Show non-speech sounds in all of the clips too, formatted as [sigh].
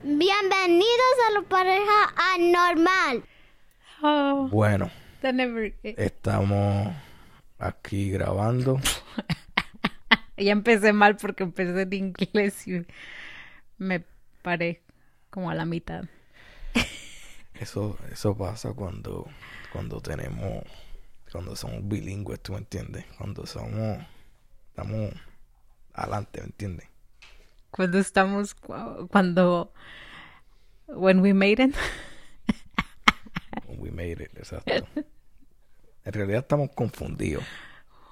Bienvenidos a la pareja anormal. Oh, Bueno, never- estamos aquí grabando. [laughs] Ya empecé mal porque empecé en inglés y me paré como a la mitad. Eso, eso pasa cuando, cuando tenemos, cuando somos bilingües, ¿tú me entiendes? Cuando somos, estamos adelante, ¿me entiendes? Cuando estamos, cu- cuando, when we made it. We made it, exacto. En realidad estamos confundidos.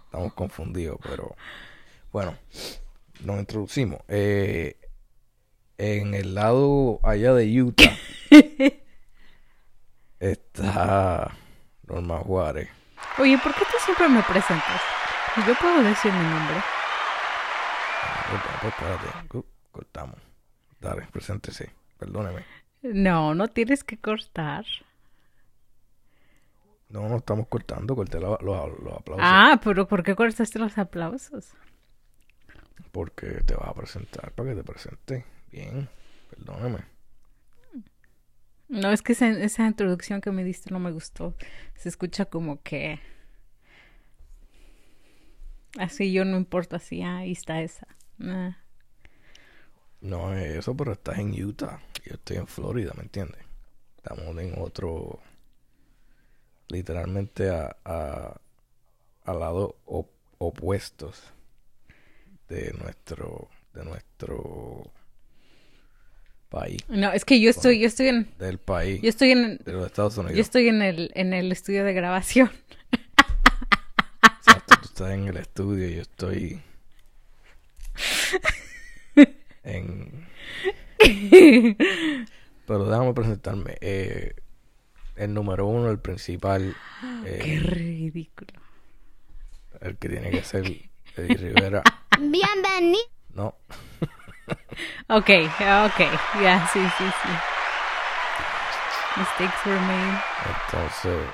Estamos confundidos, pero bueno, nos introducimos. Eh, en el lado allá de Utah [laughs] está Norma Juárez. Oye, ¿por qué tú siempre me presentas? Yo puedo decir mi nombre. Pues, pues, espérate, uh, cortamos. Dale, preséntese. Perdóneme. No, no tienes que cortar. No, no estamos cortando, corté los, los aplausos. Ah, pero ¿por qué cortaste los aplausos? Porque te vas a presentar para que te presente. Bien, perdóneme. No, es que esa, esa introducción que me diste no me gustó. Se escucha como que... Así yo no importa ah, ahí está esa. Ah. No es eso, pero estás en Utah. Yo estoy en Florida, ¿me entiendes? Estamos en otro. Literalmente a, a, a lados op- opuestos de nuestro. de nuestro país. No, es que yo estoy, yo estoy en, Del país. yo estoy en, de los Estados yo Unidos. estoy en el, en el estudio de grabación. Exacto, tú estás en el estudio y yo estoy. En. [laughs] Pero déjame presentarme. Eh, el número uno, el principal, eh, Qué ridículo. el que tiene que ser [laughs] Eddie Rivera. Bienvenidos. No, [laughs] Ok, ok, ya, sí, sí, sí. Mistakes were made. entonces.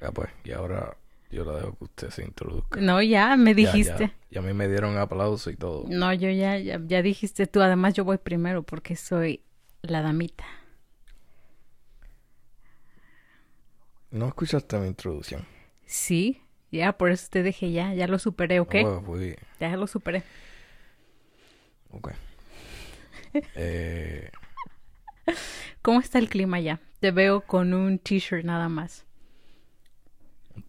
Ya pues, y ahora yo la dejo que usted se introduzca. No, ya me dijiste. Ya, ya a mí me dieron aplauso y todo. No, yo ya, ya, ya dijiste tú. Además, yo voy primero porque soy la damita. No escuchaste mi introducción. Sí, ya, por eso te dije ya, ya lo superé, ¿ok? Pues, Ya lo superé. ok. [laughs] Eh, ¿Cómo está el clima ya? Te veo con un t-shirt nada más.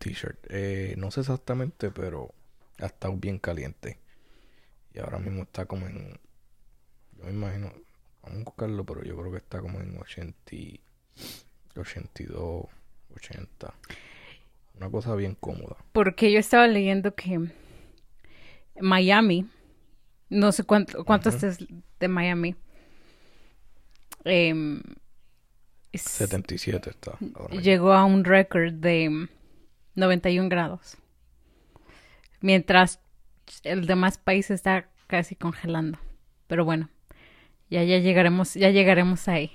T-shirt. Eh, no sé exactamente, pero ha estado bien caliente. Y ahora mismo está como en. Yo me imagino. Vamos a buscarlo, pero yo creo que está como en 80, y- 82, 80. Una cosa bien cómoda. Porque yo estaba leyendo que Miami, no sé cuánto, cuánto es de Miami. em, es- 77 está. ahora mismo. llegó a un récord de 91 grados. Mientras el demás país está casi congelando. Pero bueno, ya, ya llegaremos, ya llegaremos ahí.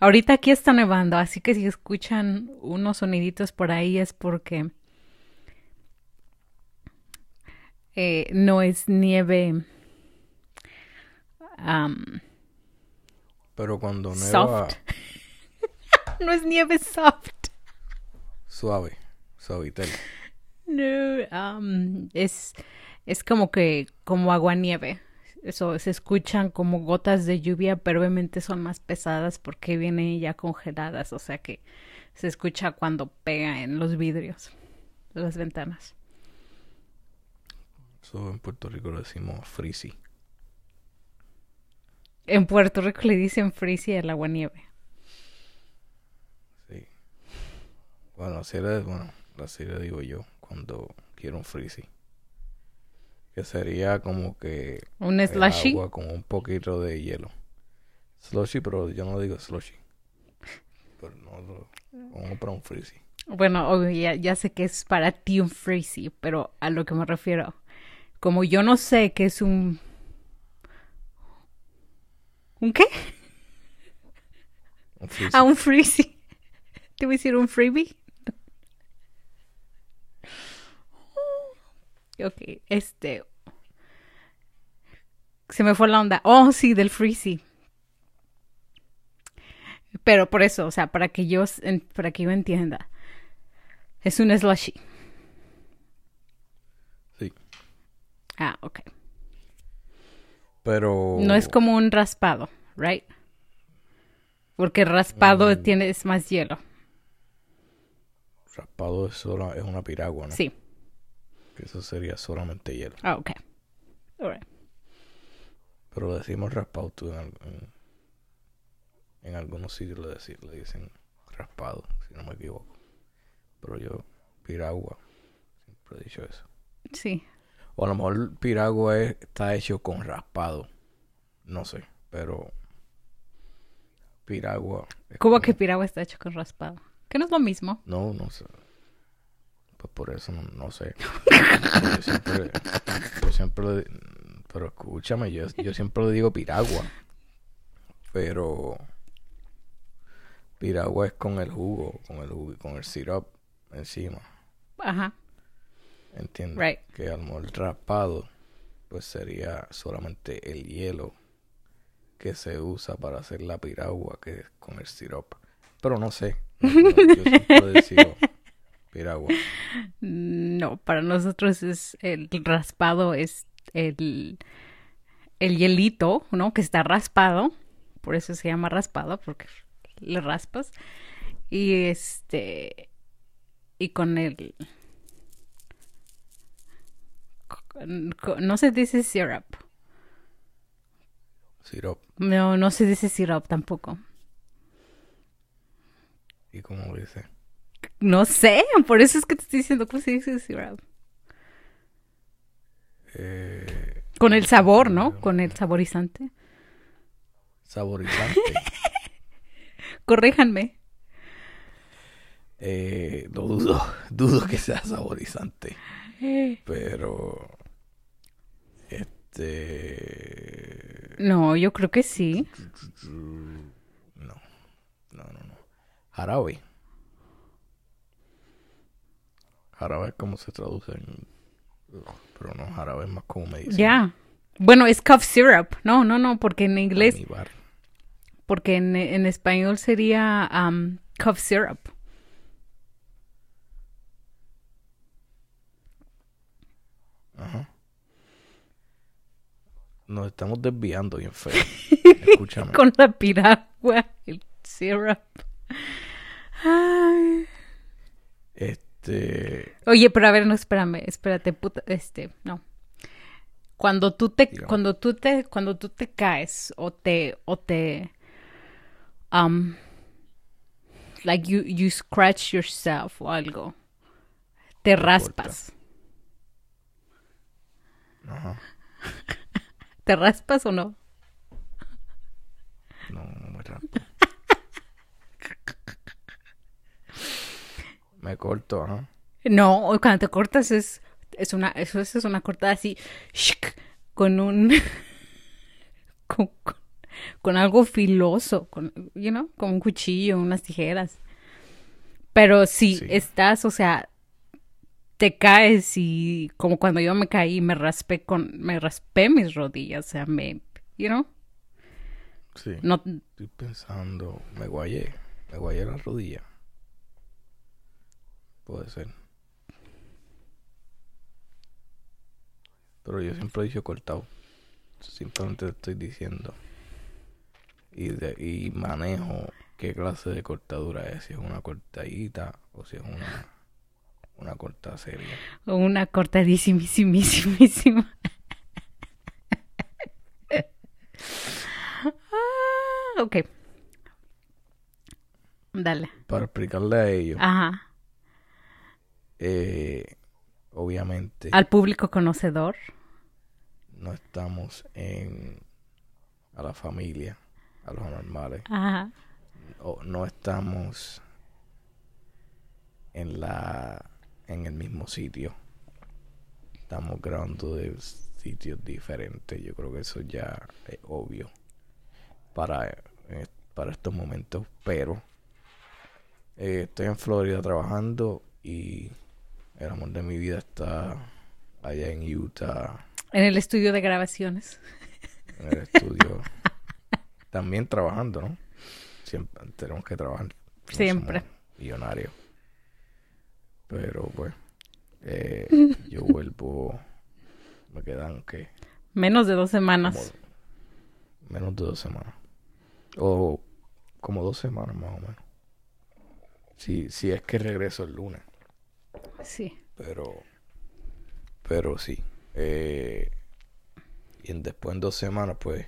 Ahorita aquí está nevando, así que si escuchan unos soniditos por ahí es porque eh, no es nieve Pero cuando soft. [laughs] no es nieve soft. suave, suavitel. No, am, es, es como que, como agua nieve. Eso, se escuchan como gotas de lluvia, pero obviamente son más pesadas porque vienen ya congeladas, o sea que se escucha cuando pega en los vidrios las ventanas. Eso en Puerto Rico lo decimos freezy. En Puerto Rico le dicen freezy al agua nieve. Sí. Bueno, así le, bueno, así le digo yo cuando quiero un freezy. Que sería como que Un el slushy. agua con un poquito de hielo. Slushy, pero yo no digo slushy. Pero no, lo- vamos para un freezy. Bueno, obvio, ya, ya sé que es para ti un freezy, pero a lo que me refiero, como yo no sé qué es un... ¿Un qué? Un. Ah, un freezy. [laughs] Te voy a decir un freebie. Ok, este. Se me fue la onda. Oh, sí, del freezy. Pero por eso, o sea, para que yo, para que yo entienda. Es un slushy. Sí. Ah, ok. Pero. No es como un raspado, right? Porque raspado Mm. tiene es más hielo. Raspado es, es una piragua, ¿no? Sí. Que eso sería solamente hielo. Ah, ok. Pero decimos raspado tú en, en, en algunos sitios le, deci- le dicen raspado, si no me equivoco. Pero yo, piragua, siempre he dicho eso. Sí. O a lo mejor piragua es- está hecho con raspado. No sé, pero piragua. es ¿Cómo como- que piragua está hecho con raspado? Que no es lo mismo. No, no sé. Pues por eso no, no sé. Yo siempre, yo siempre le- pero escúchame, yo, yo siempre le digo piragua. Pero piragua es con el jugo, con el jugo, con el syrup encima. Ajá. ¿Entiendes? Right. Que al mejor raspado, pues sería solamente el hielo que se usa para hacer la piragua, que es con el syrup. Pero no sé. [laughs] No, no, yo siempre decido piragua. No, para nosotros es el raspado es el, el hielito, ¿no? Que está raspado. Por eso se llama raspado, porque le raspas. Y este. Y con el. con- con- no se dice syrup. Syrup. No, no se dice syrup tampoco. ¿Y como lo dice? No sé, por eso es que te estoy diciendo cómo se dice. Eh, Con el sabor, ¿no? Con el saborizante. saborizante. [laughs] Corréjanme. Eh, lo dudo. Dudo que sea saborizante. Pero. Este. No, yo creo que sí. No. No, no, no. Jarabe. Jarabe es como se traduce en. Pero no, jarabe es más como medicina. Ya. Bueno, es cough syrup. No, no, no, porque en inglés, Almíbar. porque en, en español sería um, cough syrup. Ajá. Nos estamos desviando bien feo. [laughs] Escúchame. Con la piragua, el syrup. Ay. Este. Oye, pero a ver, no, espérame, espérate, puta, este, no. Cuando tú te, cuando tú te, cuando tú te caes o te, o te, um, like you, you scratch yourself o algo, te raspas. Ajá. [laughs] ¿Te raspas o? No, no me raspo. Me corto, ajá. No, cuando te cortas es, es una, eso, es una cortada así, shik, con un, [laughs] con, con, con algo filoso, con, you know, con un cuchillo, unas tijeras. Pero si Sí. estás, o sea, te caes y como cuando yo me caí, me raspé con, me raspé mis rodillas, o sea, me, you know, Sí. no, Estoy pensando. Me guayé. Me guayé la rodilla. Puede ser. Pero yo siempre he dicho cortado. Simplemente te estoy diciendo. Y, de, y manejo qué clase de cortadura es. Si es una cortadita o si es una, una corta seria. una cortadísimísimísimísima. ah, ok. Dale. Para explicarle a ellos, Ajá. Eh, obviamente Al público conocedor. no estamos en a la familia, a los anormales. Ajá. no estamos en la en el mismo sitio estamos grabando de sitios diferentes yo creo que eso ya es obvio para eh, para estos momentos pero eh, estoy en Florida trabajando y el amor de mi vida está allá en Utah En el estudio de grabaciones. en el estudio también trabajando no siempre tenemos que trabajar. No Siempre. somos Millonarios. Pero pues, eh, [laughs] yo vuelvo, me quedan que Menos de dos como semanas. menos de dos semanas. O como dos semanas más o menos. Si, si es que regreso el lunes. Sí. Pero, pero sí. Eh, y en, después en dos semanas, pues,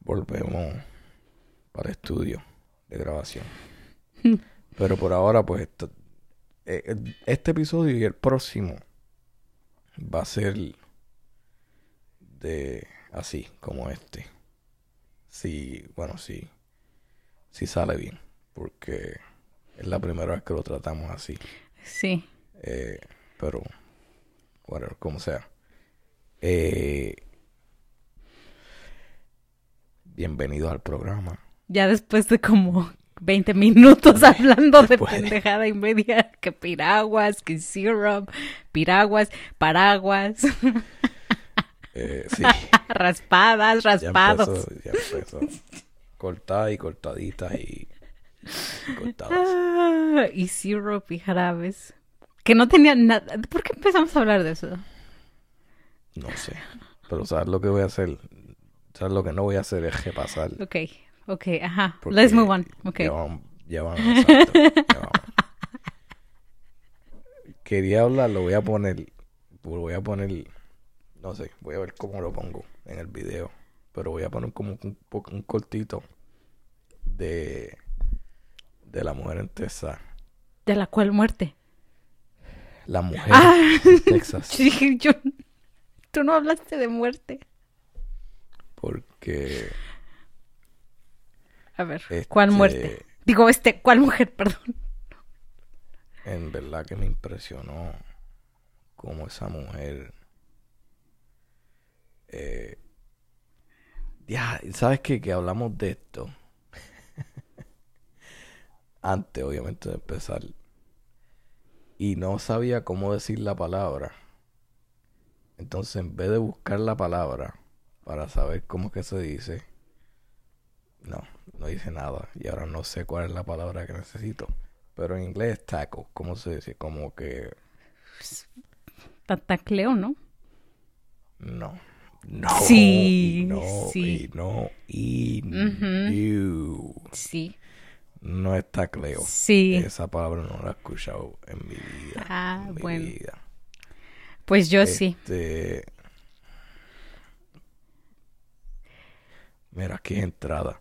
volvemos para estudio de grabación. [laughs] pero por ahora, pues, esto- eh, eh, este episodio y el próximo va a ser de así, como este. Sí, bueno, sí. Sí sale bien. Porque es la primera vez que lo tratamos así. Sí. Eh, pero, bueno, como sea. Eh, bienvenidos al programa. Ya después de como 20 minutos hablando de [laughs] pendejada y media, que piraguas, que syrup, piraguas, paraguas, [laughs] Eh, sí, raspadas, ya raspados. empezó, ya empezó. Cortadas y cortaditas y, [laughs] Ah, y syrup y jarabes. Que no tenían nada. ¿Por qué empezamos a hablar de eso? No sé. Pero ¿sabes lo que voy a hacer? ¿Sabes lo que no voy a hacer? Es repasar. Ok, ok, ajá. porque Let's move on. Ok. Ya vamos, ya vamos, exacto, ya vamos. [laughs] Quería hablar, lo voy a poner, lo voy a poner, no sé, voy a ver cómo lo pongo en el video, pero voy a poner como un, un cortito de, de la mujer en Texas. ¿De la cual muerte? La mujer Ah. en Texas, [laughs] Sí, yo... Tú no hablaste de muerte. porque A ver, ¿cuál Este- muerte? Digo, este, ¿cuál mujer? [laughs] Perdón. en verdad que me impresionó cómo esa mujer eh, ya sabes qué? que hablamos de esto antes obviamente de empezar y no sabía cómo decir la palabra entonces en vez de buscar la palabra para saber cómo que se dice no no hice nada y ahora no sé cuál es la palabra que necesito pero en inglés es taco cómo se dice como que Tatacleo, ¿no? no no Sí, y no sí. y no y no. Sí. No es tacleo Sí. esa palabra no la he escuchado en mi vida Ah, en mi bueno. vida. Pues yo sí. Este, Mira, aquí es entrada.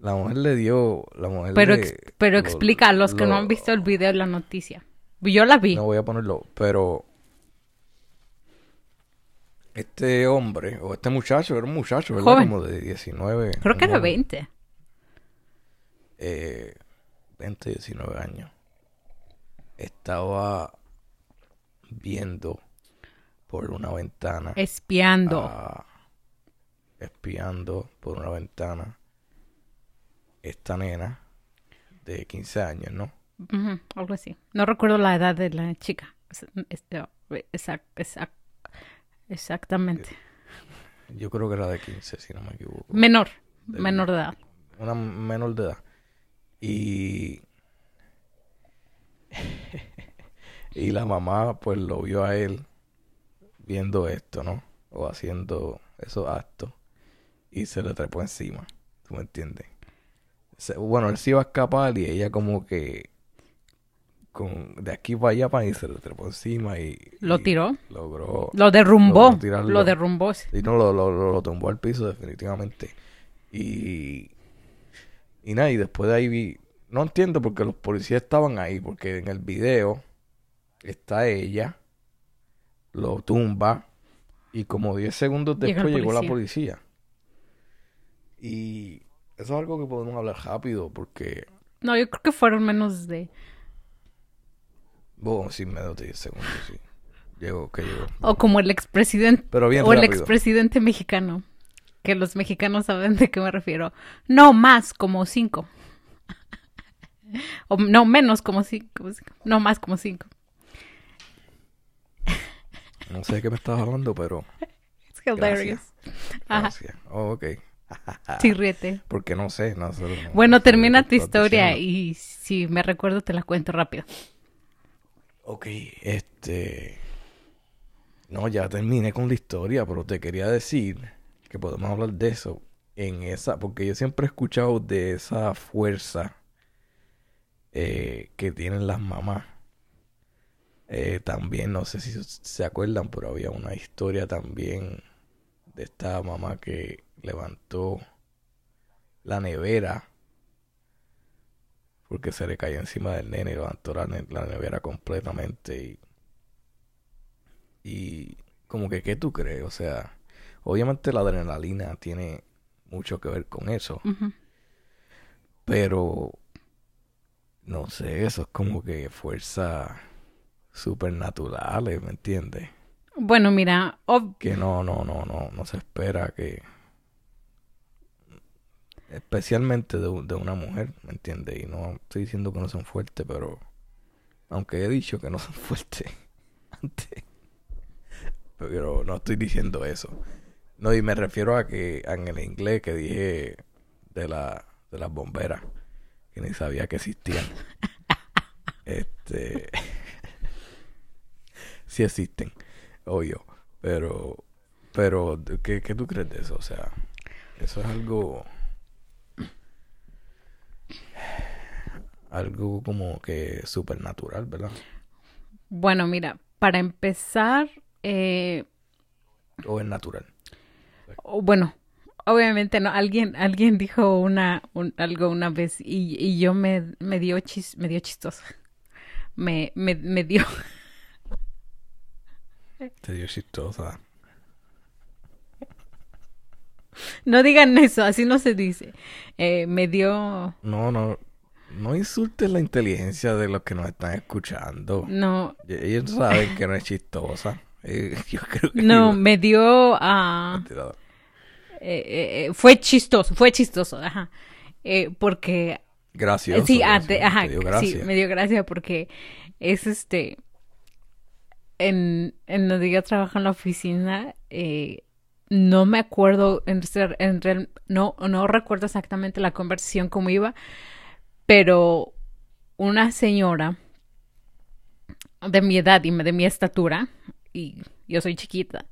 La mujer le dio. La mujer Pero, le- ex- pero lo- explica a los que no han visto el video de la noticia. Yo la vi. No voy a ponerlo, pero. Este hombre, o este muchacho, era un muchacho, ¿verdad? Joven. Como de 19. Creo que era joven, 20. Eh, 20, 19 años. Estaba viendo por una ventana. Espiando. a- espiando por una ventana esta nena de 15 años, ¿no? Algo así. No recuerdo la edad de la chica. Exact- exact- exactamente. Yo creo que era de 15, si no me equivoco. Menor. Menor de edad. Una menor de edad. Y... [laughs] y la mamá pues lo vio a él viendo esto, ¿no? O haciendo esos actos. Y se le trepó encima. ¿Tú me entiendes? Se- bueno, él se iba a escapar y ella como que... Con, de aquí para allá para y se le trepó encima y... ¿Lo y tiró? Logró... Lo derrumbó. logró. Lo derrumbó. Y no, lo, lo, lo, lo tumbó al piso definitivamente. Y... Y nada, y después de ahí vi... No entiendo porque los policías estaban ahí, porque en el video está ella, lo tumba, y como 10 segundos el después llegó la policía. Y eso es algo que podemos hablar rápido, porque... No, yo creo que fueron menos de... Bueno, sí, menos de 10 segundos, sí. Llegó, que llegó. O como el expresidente. Pero bien o el rápido. expresidente mexicano. Que los mexicanos saben de qué me refiero. No más, como cinco. [laughs] o no menos, como cinco. No más, como cinco. [laughs] No sé de qué me estabas hablando, pero... It's hilarious. Ajá. Gracias. Oh, ok. [laughs] Sí, ríete. Porque no sé, no Bueno, no termina tu historia diciendo. y si me recuerdo te la cuento rápido. Ok, este... No, ya terminé con la historia, pero te quería decir que podemos hablar de eso en esa, porque yo siempre he escuchado de esa fuerza eh, que tienen las mamás. Eh, también, no sé si se acuerdan, pero había una historia también de esta mamá que levantó la nevera porque se le cayó encima del nene y levantó la, ne- la nevera completamente y, y como que, ¿qué tú crees? O sea, obviamente la adrenalina tiene mucho que ver con eso, pero no sé, eso es como que fuerza supernaturales, ¿me entiendes? Bueno, mira, Que no, no, no, no, no se espera que especialmente de, de una mujer, ¿me entiendes? Y no estoy diciendo que no son fuertes, pero aunque he dicho que no son [laughs] fuertes antes, pero no estoy diciendo eso. No, y me refiero a que en el inglés que dije de la de las bomberas, que ni sabía que existían. [laughs] Este [laughs] sí existen, obvio, pero pero ¿qué, qué tú crees de eso? O sea, eso es algo [sighs] algo como que supernatural, ¿verdad? bueno, mira, para empezar, eh, O es natural. O- bueno, obviamente no, alguien, alguien dijo una, un- algo una vez y, y yo me, me dio chis, me dio chistoso. Me, me, me dio, Te dio chistosa. no digan eso, así no se dice. Eh, me dio, No, no, no insultes la inteligencia de los que nos están escuchando. no, Ellos saben que no es chistosa. Eh, [laughs] Yo creo que no, me dio a... Eh, eh, fue chistoso, fue chistoso, ajá. Porque Gracioso. sí, gracioso, ajá, sí, me dio gracia porque es este en, en donde yo trabajo en la oficina, no me acuerdo, en, en real- no, no recuerdo exactamente la conversación cómo iba, pero una señora de mi edad y de mi estatura, y yo soy chiquita,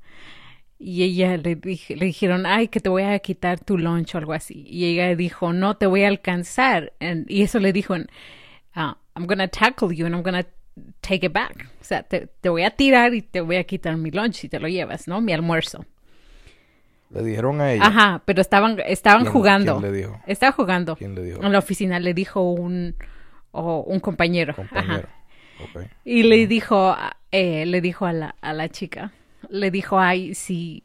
y ella le, dije- le dijeron, ay, que te voy a quitar tu lunch o algo así. Y ella dijo, no, te voy a alcanzar. And- y eso le dijo, ah, I'm gonna tackle you and I'm gonna take it back. O sea, te, te voy a tirar y te voy a quitar mi lunch si te lo llevas, ¿no? Mi almuerzo. Le dijeron a ella. Ajá, pero estaban, estaban ¿Quién- jugando. quién le dijo? Estaba jugando. ¿Quién le dijo? En la oficina le dijo un, o un compañero. Ajá. Y le dijo, eh, le dijo a la, a la chica, le dijo, ay, si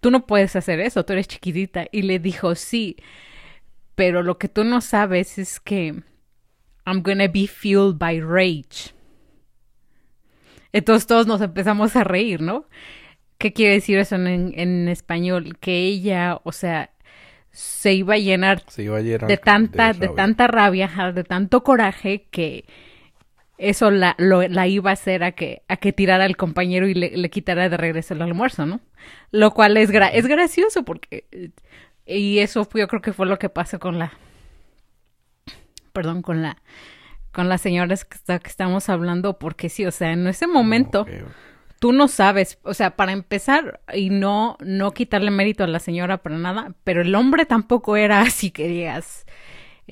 tú no puedes hacer eso, tú eres chiquitita. Y le dijo, sí, pero lo que tú no sabes es que I'm gonna be fueled by rage. Entonces todos nos empezamos a reír, ¿no? ¿Qué quiere decir eso en, en español? Que ella, o sea, se iba a llenar Se iba a llenar de tanta, de tanta rabia, de tanto coraje que eso la, lo- la iba a hacer a que, a que tirara al compañero y le, le quitara de regreso el almuerzo, ¿no? Lo cual es, gra- es gracioso porque, eh, y eso fue- yo creo que fue lo que pasó con la, perdón, con la, con las señoras que, está- que estamos hablando, porque sí, o sea, en ese momento tú no sabes, o sea, para empezar, y no, no quitarle mérito a la señora para nada, pero el hombre tampoco era así que digas,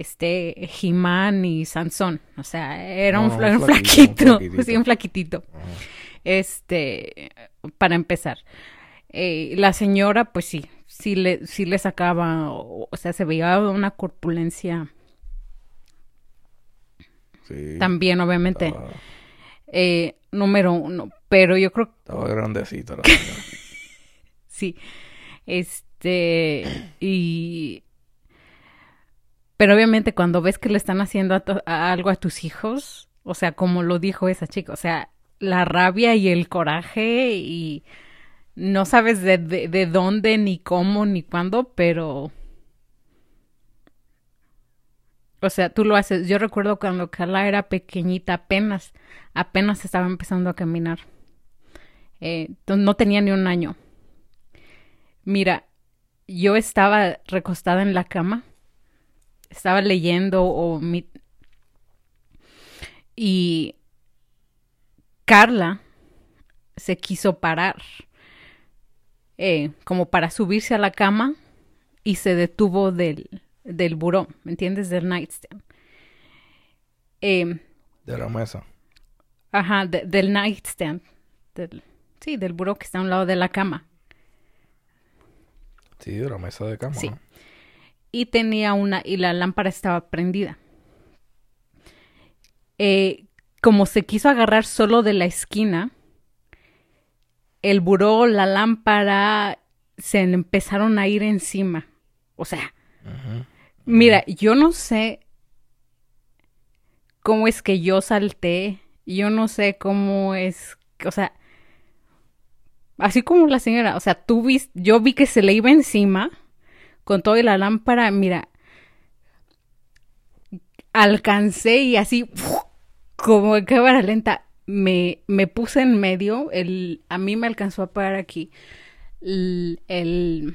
este, Jimán y Sansón, o sea, era No, un, fla- flaquito, un flaquito, [laughs] flaquitito. sí, un flaquitito. Este, para empezar. Eh, la señora, pues sí, sí le, sí le sacaba, o, o sea, se veía una corpulencia Sí. también, obviamente, Estaba, eh, número uno, pero yo creo estaba grandecito. la [laughs] señora. Sí. Este, y... Pero obviamente cuando ves que le están haciendo algo a tus hijos, o sea, como lo dijo esa chica, o sea, la rabia y el coraje y no sabes de, de, de dónde, ni cómo, ni cuándo, pero... O sea, tú lo haces. Yo recuerdo cuando Carla era pequeñita, apenas, apenas estaba empezando a caminar. Eh, no tenía ni un año. Mira, yo estaba recostada en la cama, estaba leyendo o mi... y Carla se quiso parar eh, como para subirse a la cama y se detuvo del, del buró, ¿me entiendes? Del nightstand. Eh, De la mesa. Ajá, de- del nightstand. Del, sí, del buró que está a un lado de la cama. Sí, de la mesa de cama. Sí. ¿no? Y tenía una, y la lámpara estaba prendida. Eh, como se quiso agarrar solo de la esquina, el buró, la lámpara, se empezaron a ir encima. O sea. Mira, yo no sé cómo es que yo salté, yo no sé cómo es, o sea, así como la señora, o sea, tú viste, yo vi que se le iba encima con todo y la lámpara, mira, alcancé y así, como en cámara lenta, me, me puse en medio, el, a mí me alcanzó a parar aquí el,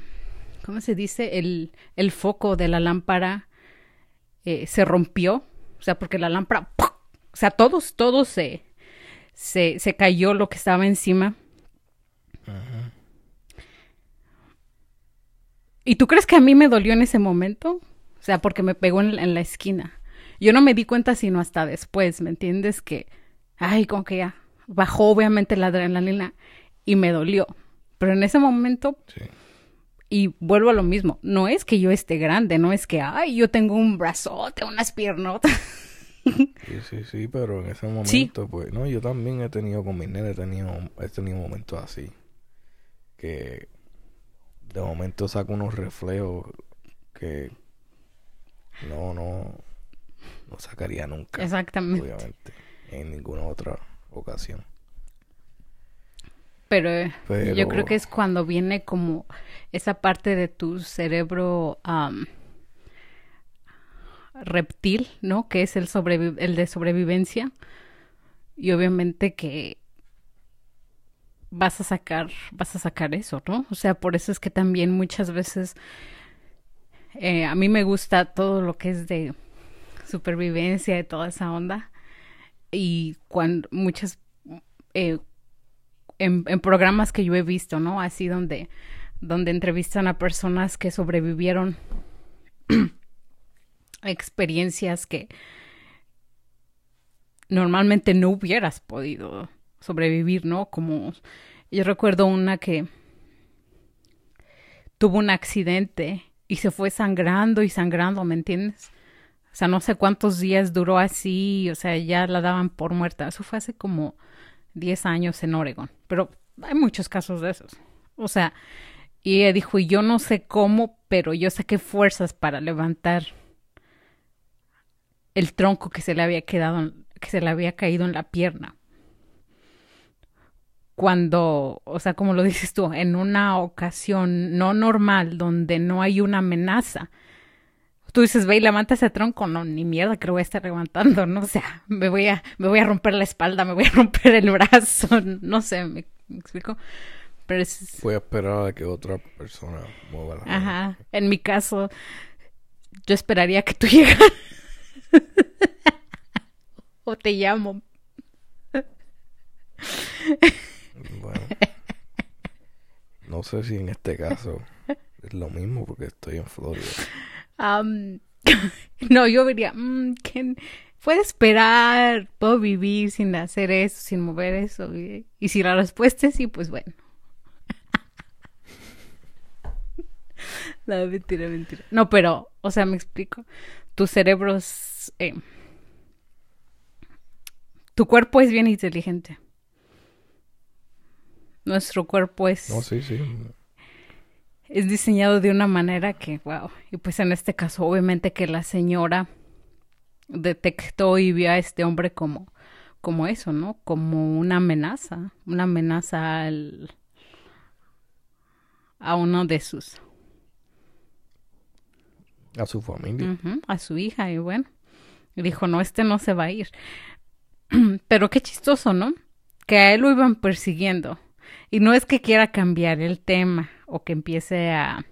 ¿cómo se dice? El, el foco de la lámpara eh, se rompió, o sea, porque la lámpara, o sea, todos, todos se, se, se cayó lo que estaba encima. ¿Y tú crees que a mí me dolió en ese momento? O sea, porque me pegó en, en la esquina. Yo no me di cuenta sino hasta después, ¿me entiendes? Que, ay, como que ya bajó obviamente la adrenalina y me dolió. Pero en ese momento Sí. y vuelvo a lo mismo, no es que yo esté grande, no es que, ay, yo tengo un brazote, unas piernotas. Sí, sí, sí, pero en ese momento, pues, no, yo también he tenido con mis nenes, he tenido, he tenido momentos así. Que de momento saco unos reflejos que no, no, no sacaría nunca. Exactamente. Obviamente, en ninguna otra ocasión. Pero, eh, yo creo que es cuando viene como esa parte de tu cerebro reptil, ¿no? Que es el, el de sobrevivencia. Y obviamente que vas a sacar, vas a sacar eso, ¿no? O sea, por eso es que también muchas veces eh, a mí me gusta todo lo que es de supervivencia y toda esa onda. Y cuando muchas eh, en, en programas que yo he visto, ¿no? Así donde, donde entrevistan a personas que sobrevivieron [clears throat] experiencias que normalmente no hubieras podido sobrevivir, ¿no? Como yo recuerdo una que tuvo un accidente y se fue sangrando y sangrando, ¿me entiendes? O sea, no sé cuántos días duró así, o sea, ya la daban por muerta. Eso fue hace como 10 años en Oregon, pero hay muchos casos de esos. O sea, y ella dijo, y yo no sé cómo, pero yo saqué fuerzas para levantar el tronco que se le había quedado, que se le había caído en la pierna. Cuando, o sea, como lo dices tú, en una ocasión no normal, donde no hay una amenaza, tú dices, ve y levanta ese tronco, no, ni mierda que lo voy a estar levantando, no, o sea, me voy a, me voy a romper la espalda, me voy a romper el brazo, [laughs] no sé, me, me explico, pero es, Voy a esperar a que otra persona mueva la mano. ajá, en mi caso, yo esperaría que tú [laughs] llegaras, o te llamo, No sé si en este caso es lo mismo porque estoy en Florida. [laughs] No, yo diría, mm, ¿quién puede esperar? Puedo vivir sin hacer eso, sin mover eso. Y, y si la respuesta es sí, pues bueno. [laughs] no, mentira, mentira. No, pero, o sea, me explico. Tu cerebro es... eh, tu cuerpo es bien inteligente. Nuestro cuerpo es No, sí, sí. es diseñado de una manera que, wow. Y pues en este caso, obviamente que la señora detectó y vio a este hombre como, como eso, ¿no? Como una amenaza, una amenaza al, a uno de sus, A su familia. a su hija y bueno, y dijo, no, este no se va a ir. [clears throat] Pero qué chistoso, ¿no? Que a él lo iban persiguiendo. Y no es que quiera cambiar el tema o que empiece a,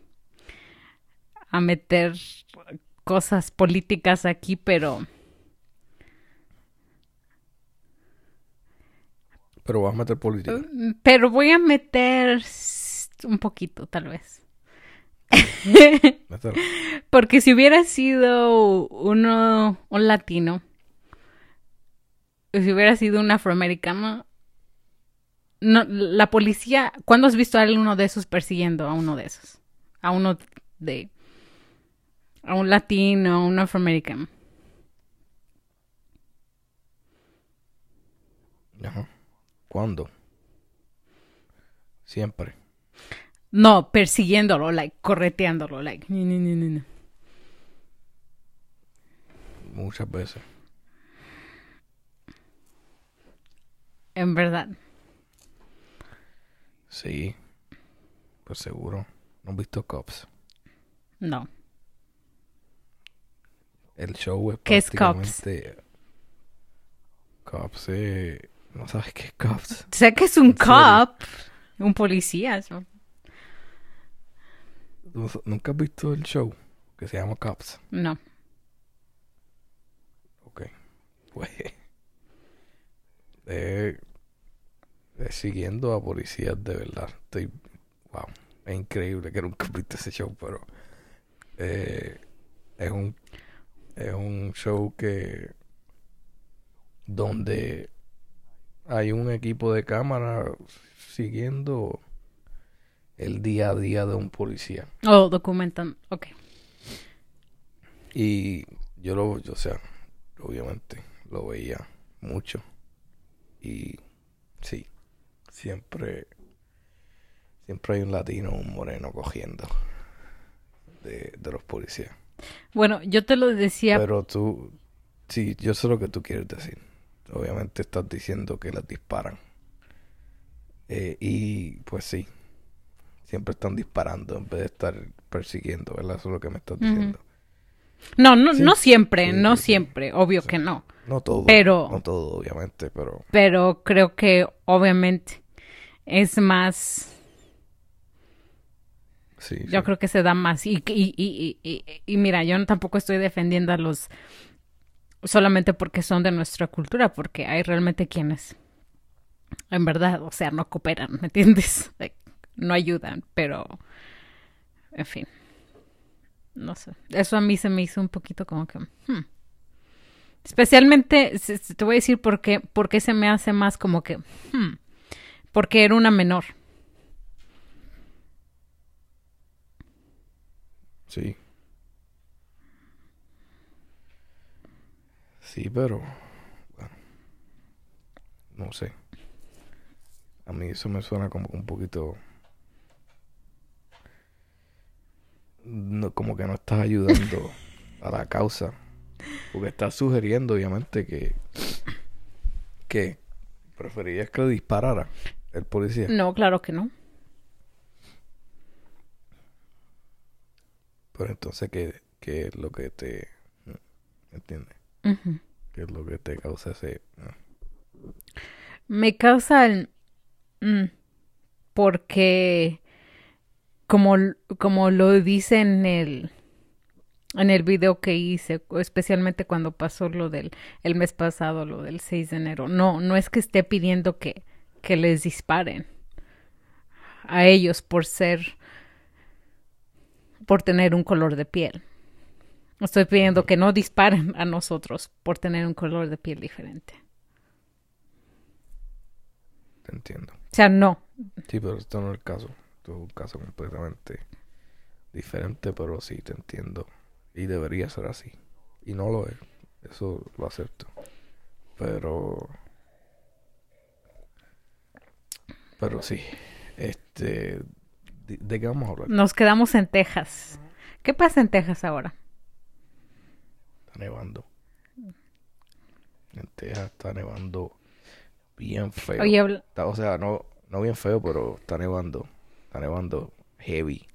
a meter cosas políticas aquí, pero Pero vas a meter política. pero voy a meter un poquito, tal vez. [laughs] Porque si hubiera sido uno, un latino, si hubiera sido un afroamericano, no, la policía, ¿cuándo has visto a uno de esos persiguiendo a uno de esos? A uno de, a un latino, a un afroamericano. ¿Cuándo? Siempre. No, persiguiéndolo, like, correteándolo, like, ni, ni, ni, ni, ni. Muchas veces. En verdad. Sí. Pues seguro. ¿No has visto Cops? No. El show es ¿Qué es Cops? Cops es... ¿No sabes qué es Cops? Sé que es un cop, un policía. eso. ¿Tú ¿Nunca has visto el show? Que se llama Cops. No. Ok. [laughs] Pues... eh, siguiendo a policías de verdad. Estoy... Wow. Es increíble que nunca [laughs] viste ese show, pero... eh, es un... Es un show que... Donde... Hay un equipo de cámara siguiendo el día a día de un policía. Oh, documentan. Ok. Y yo lo, yo, o sea, obviamente lo veía mucho. Y sí, siempre, siempre hay un latino o un moreno cogiendo de, de los policías. Bueno, yo te lo decía. Pero tú, sí, yo sé lo que tú quieres decir. Obviamente estás diciendo que las disparan. Eh, y pues sí, siempre están disparando en vez de estar persiguiendo, ¿verdad? Eso es lo que me estás diciendo. no, no, sí. no siempre, Sí, no sí. siempre, obvio que no. No todo, Pero- no todo, obviamente, pero Pero creo que obviamente es más. sí. Yo sí. creo que se da más. Y, y, y, y, y- y mira, yo tampoco estoy defendiendo a los. solamente porque son de nuestra cultura, porque hay realmente quienes. En verdad, o sea, no cooperan, ¿me entiendes? [laughs] Like, no ayudan, pero. En fin. No sé. Eso a mí se me hizo un poquito como que. hmm. Especialmente, te voy a decir por qué, por qué se me hace más como que. hmm. Porque era una menor. Sí. Sí, pero bueno, no sé. A mí eso me suena como un poquito no, como que no estás ayudando a la causa, porque estás sugiriendo obviamente que que preferirías que le disparara el policía. No, claro que no. Pero entonces qué qué es lo que te ¿entiendes? Ujú. ¿Qué es lo que te causa ese mm, Me causa el... mm, porque como, como lo dice en el en el video que hice, especialmente cuando pasó lo del el mes pasado, lo del 6 de enero. No, no es que esté pidiendo que, que les disparen a ellos por ser por tener un color de piel. Estoy pidiendo que no disparen a nosotros por tener un color de piel diferente. Te entiendo. O sea, no, Sí, pero esto no es el caso. Esto es un caso completamente diferente, pero sí te entiendo. Y debería ser así. Y no lo es. Eso lo acepto. Pero... Pero sí. Este... ¿De, de qué vamos a hablar? Nos quedamos en Texas. ¿Qué pasa en Texas ahora? Está nevando. En Texas está nevando bien feo. Oye, habla- Está- o sea, no, no bien feo, pero está nevando. Está nevando heavy.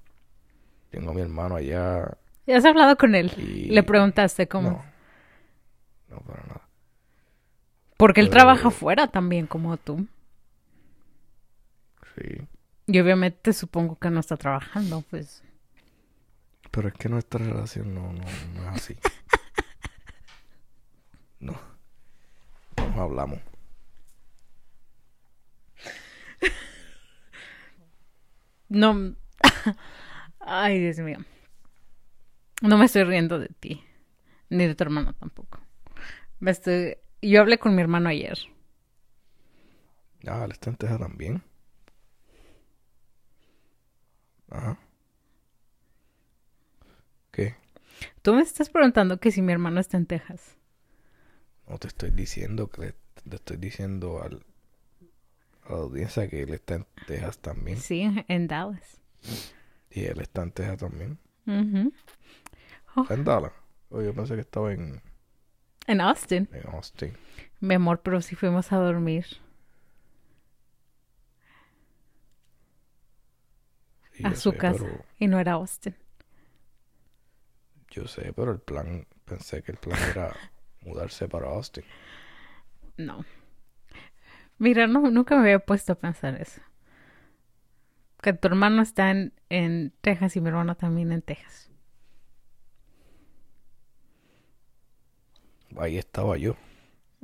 Tengo a mi hermano allá. ¿ya has hablado con él? Y- Le preguntaste cómo. No. No, para nada. Porque él trabaja afuera también, como tú. Sí. Y obviamente supongo que no está trabajando, pues. Pero es que nuestra relación no, no, no es así. [laughs] No. No hablamos. No. [laughs] Ay, Dios mío. No me estoy riendo de ti. Ni de tu hermano tampoco. Me estoy. Yo hablé con mi hermano ayer. Ah, en Texas también. Ajá. ¿Qué? Tú me estás preguntando que si mi hermano está en Texas. No te estoy diciendo que le, le estoy diciendo al, a la audiencia que él está en Texas también. Sí, en Dallas. Y él está en Texas también. ¿Está en Dallas? Oh, yo pensé que estaba en, En Austin. en Austin. Mi amor, pero si fuimos a dormir. A su sé, casa. pero- Y no era Austin. yo sé, pero el plan, pensé que el plan era [laughs] mudarse para Austin. No. Mira, no, nunca me había puesto a pensar eso. Que tu hermano está en, en Texas y mi hermano también en Texas. Ahí estaba yo.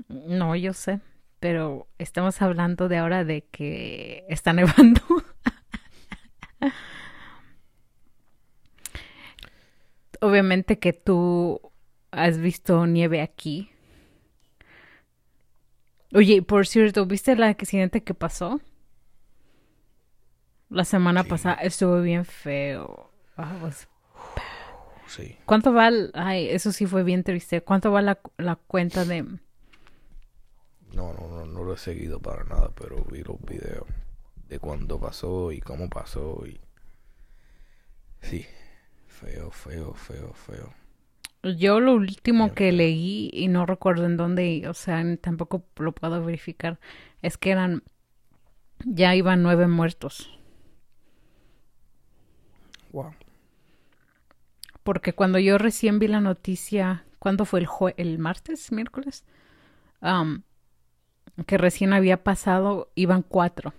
No, yo sé. Pero estamos hablando de ahora de que está nevando. [laughs] Obviamente que tú has visto nieve aquí. Oye, por cierto, ¿viste el accidente que pasó? La semana Sí. pasada estuvo bien feo. Was- Sí. ¿Cuánto va? el- Ay, eso sí fue bien triste. ¿Cuánto va la, la cuenta de... No, no, no, no lo he seguido para nada, pero vi los videos de cuándo pasó y cómo pasó y... Sí, feo, feo, feo, feo. Yo lo último que leí y no recuerdo en dónde, o sea, tampoco lo puedo verificar, es que eran, ya iban nueve muertos. Wow. Porque cuando yo recién vi la noticia, ¿cuándo fue el jue- el martes, miércoles? Am, que recién había pasado, iban cuatro.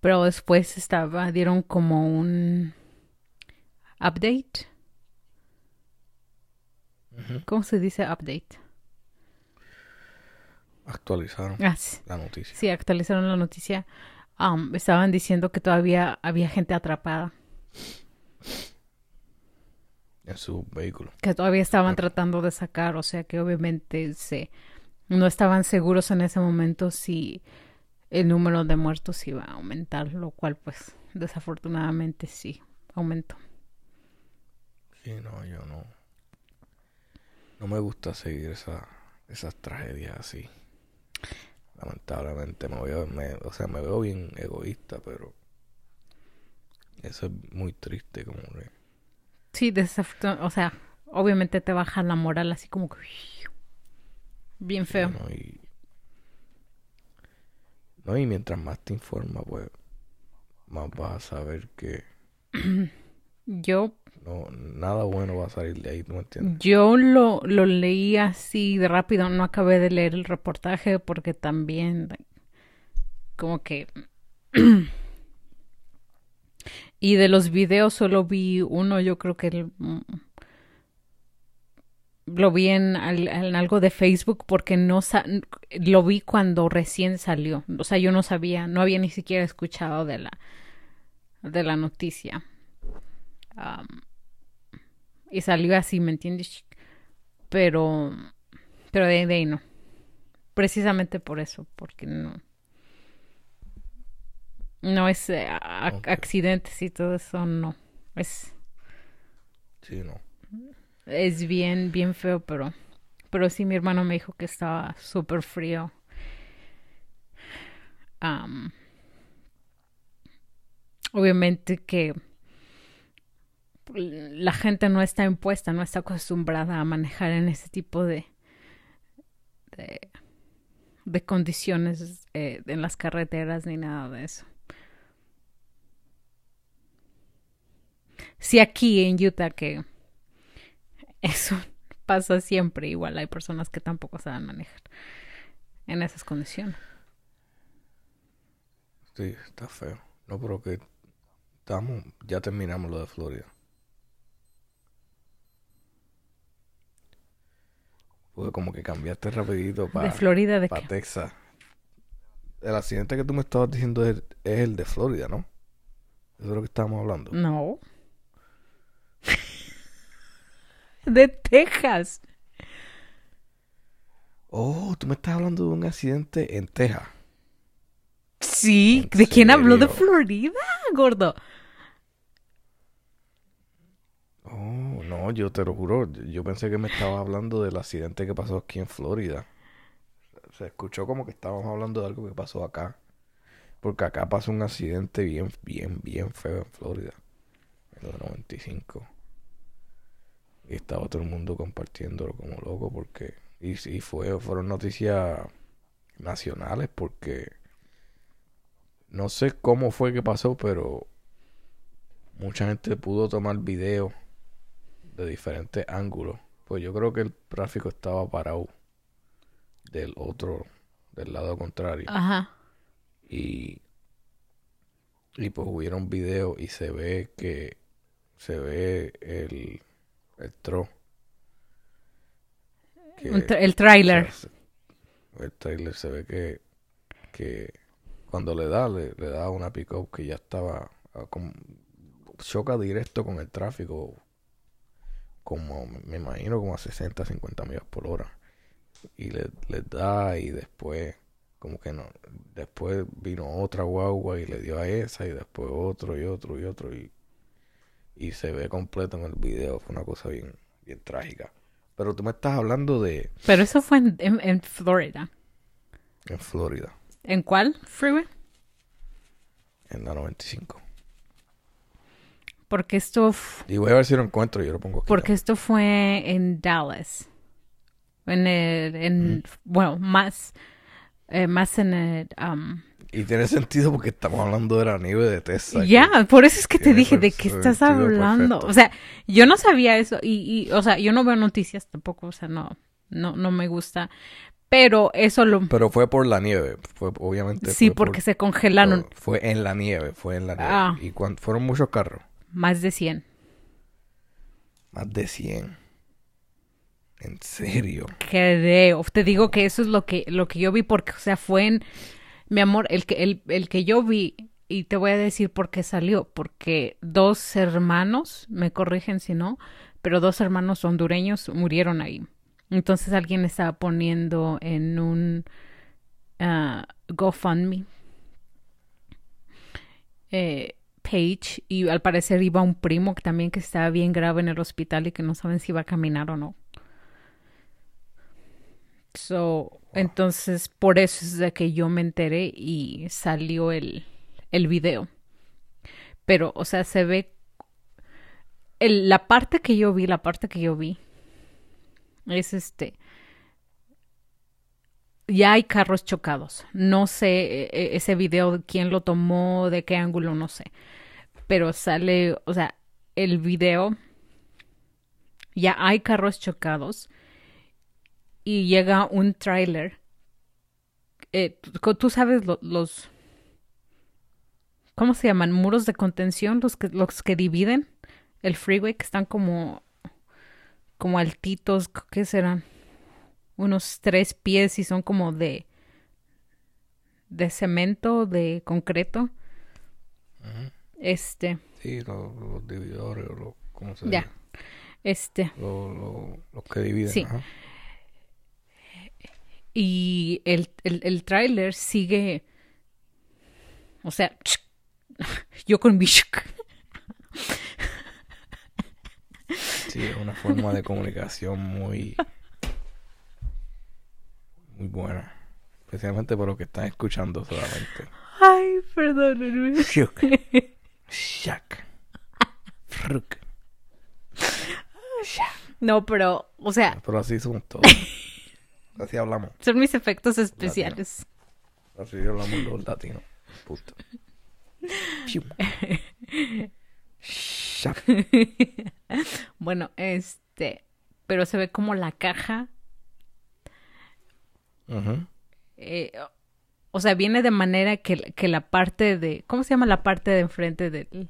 Pero después estaba, dieron como un update. ¿Cómo se dice update? Actualizaron Ah, sí. la noticia. Sí, actualizaron la noticia. Am, estaban diciendo que todavía había gente atrapada, En su vehículo. que todavía estaban tratando de sacar, o sea que obviamente se no estaban seguros en ese momento si el número de muertos iba a aumentar, lo cual pues desafortunadamente sí aumentó. Sí, no, yo no... No me gusta seguir esa, esas tragedias así. Lamentablemente me veo, me, o sea, me veo bien egoísta, pero... Eso es muy triste, como que... Sí, desafortunadamente, o sea, obviamente te baja la moral así como que bien Sí, feo. ¿no? Y, no, y mientras más te informas, pues más vas a saber que [clears throat] Yo no nada bueno va a salir de ahí, ¿tú me entiendes? Yo lo, lo leí así de rápido, no acabé de leer el reportaje porque también como que... [clears throat] y de los videos solo vi uno, yo creo que el- lo vi en, al- en algo de Facebook porque no sa- lo vi cuando recién salió. O sea, yo no sabía, no había ni siquiera escuchado de la, de la noticia. Y salió así, ¿me entiendes? Pero, pero de, de ahí no. Precisamente por eso, porque no. No es eh, a- accidentes y todo eso, no. Es, Sí, no. Es bien, bien feo, pero, pero sí mi hermano me dijo que estaba súper frío. Am, obviamente que la gente no está impuesta, no está acostumbrada a manejar en ese tipo de, de, condiciones eh, en las carreteras ni nada de eso. Sí, aquí en Utah que eso [laughs] pasa siempre. Igual hay personas que tampoco saben manejar en esas condiciones. Sí, está feo. No, pero que estamos, ya terminamos lo de Florida. Porque como que cambiaste rapidito para... De Florida, ¿de Para Texas. El accidente que tú me estabas diciendo es, el de Florida, ¿no? Eso es lo que estábamos hablando. No. [laughs] de Texas. Oh, tú me estás hablando de un accidente en Texas. Sí, ¿En ¿de quién habló de? Florida, gordo? Oh, no, yo te lo juro. Yo pensé que me estabas hablando del accidente que pasó aquí en Florida. Se escuchó como que estábamos hablando de algo que pasó acá. Porque acá pasó un accidente bien, bien, bien feo en Florida. En el 95. Y estaba todo el mundo compartiéndolo como loco porque... Y sí, fue, fueron noticias nacionales porque... No sé cómo fue que pasó, pero... Mucha gente pudo tomar video de diferentes ángulos. Pues yo creo que el tráfico estaba parado del otro, del lado contrario. Ajá. Y, y pues hubieron videos y se ve que se ve el, el tro. Que- Un tra- el tráiler. o sea, se- el trailer se ve que, que cuando le da, le, le da una pick-up que ya estaba ah, como- choca directo con el tráfico como me imagino como a 60, 50 millas por hora y le, le da y después como que no después vino otra guagua y le dio a esa y después otro y otro y otro y, y se ve completo en el video. Fue una cosa bien bien trágica. Pero tú me estás hablando de Pero eso fue en, en- en Florida. en Florida. ¿En cuál freeway? en la 95 Porque esto, f- y voy a ver si lo encuentro y yo lo pongo aquí. porque esto fue en Dallas. En el, en, bueno, más, eh, más en el, um, y tiene sentido porque estamos hablando de la nieve de Texas Ya, por eso es que te dije, ¿de qué estás hablando? perfecto. O sea, yo no sabía eso y, y, o sea, yo no veo noticias tampoco, o sea, no, no, no me gusta. Pero eso lo, pero fue por la nieve fue obviamente sí, fue por- porque se congelaron fue en la nieve fue en la nieve Ah. y cuan- fueron muchos carros más de 100. más de 100 en serio Creo, te digo que eso es lo que, lo que yo vi porque, o sea, fue en, mi amor, el que, el, el que yo vi, y te voy a decir por qué salió, porque dos hermanos, me corrigen si no, pero dos hermanos hondureños murieron ahí. Entonces alguien estaba poniendo en un ah, GoFundMe eh, page y al parecer iba un primo que también que estaba bien grave en el hospital y que no saben si iba a caminar o no. So, entonces por eso es de que yo me enteré y salió el, el video. Pero, o sea, se ve la parte que yo vi, la parte que yo vi es este. Ya hay carros chocados. No sé e- e- ese video quién lo tomó, de qué ángulo, no sé. Pero sale, o sea, el video. Ya hay carros chocados. Y llega un tráiler. Eh, tú- sabes lo- los. ¿Cómo se llaman? Muros de contención, los que, los que dividen el freeway, que están como. como altitos, ¿qué serán? Unos tres pies y son como de. de cemento, de concreto. Este. sí los, los dividores o los cómo se Ya. dice Este. los que dividen Sí. ajá. Y el, el, el tráiler sigue. O sea, [laughs] yo con mi. [laughs] Sí, es una forma de comunicación muy muy buena, especialmente para los que están escuchando solamente. Ay, perdónenme. Shuk. Shak. Fruk. No, pero, o sea, Pero así somos todos. [laughs] Así hablamos. son mis efectos especiales. Así hablamos los latinos. Shak. [laughs] Bueno, este. Pero se ve como la caja. Eh, o sea, viene de manera que, que la parte de. ¿Cómo se llama la parte de enfrente del,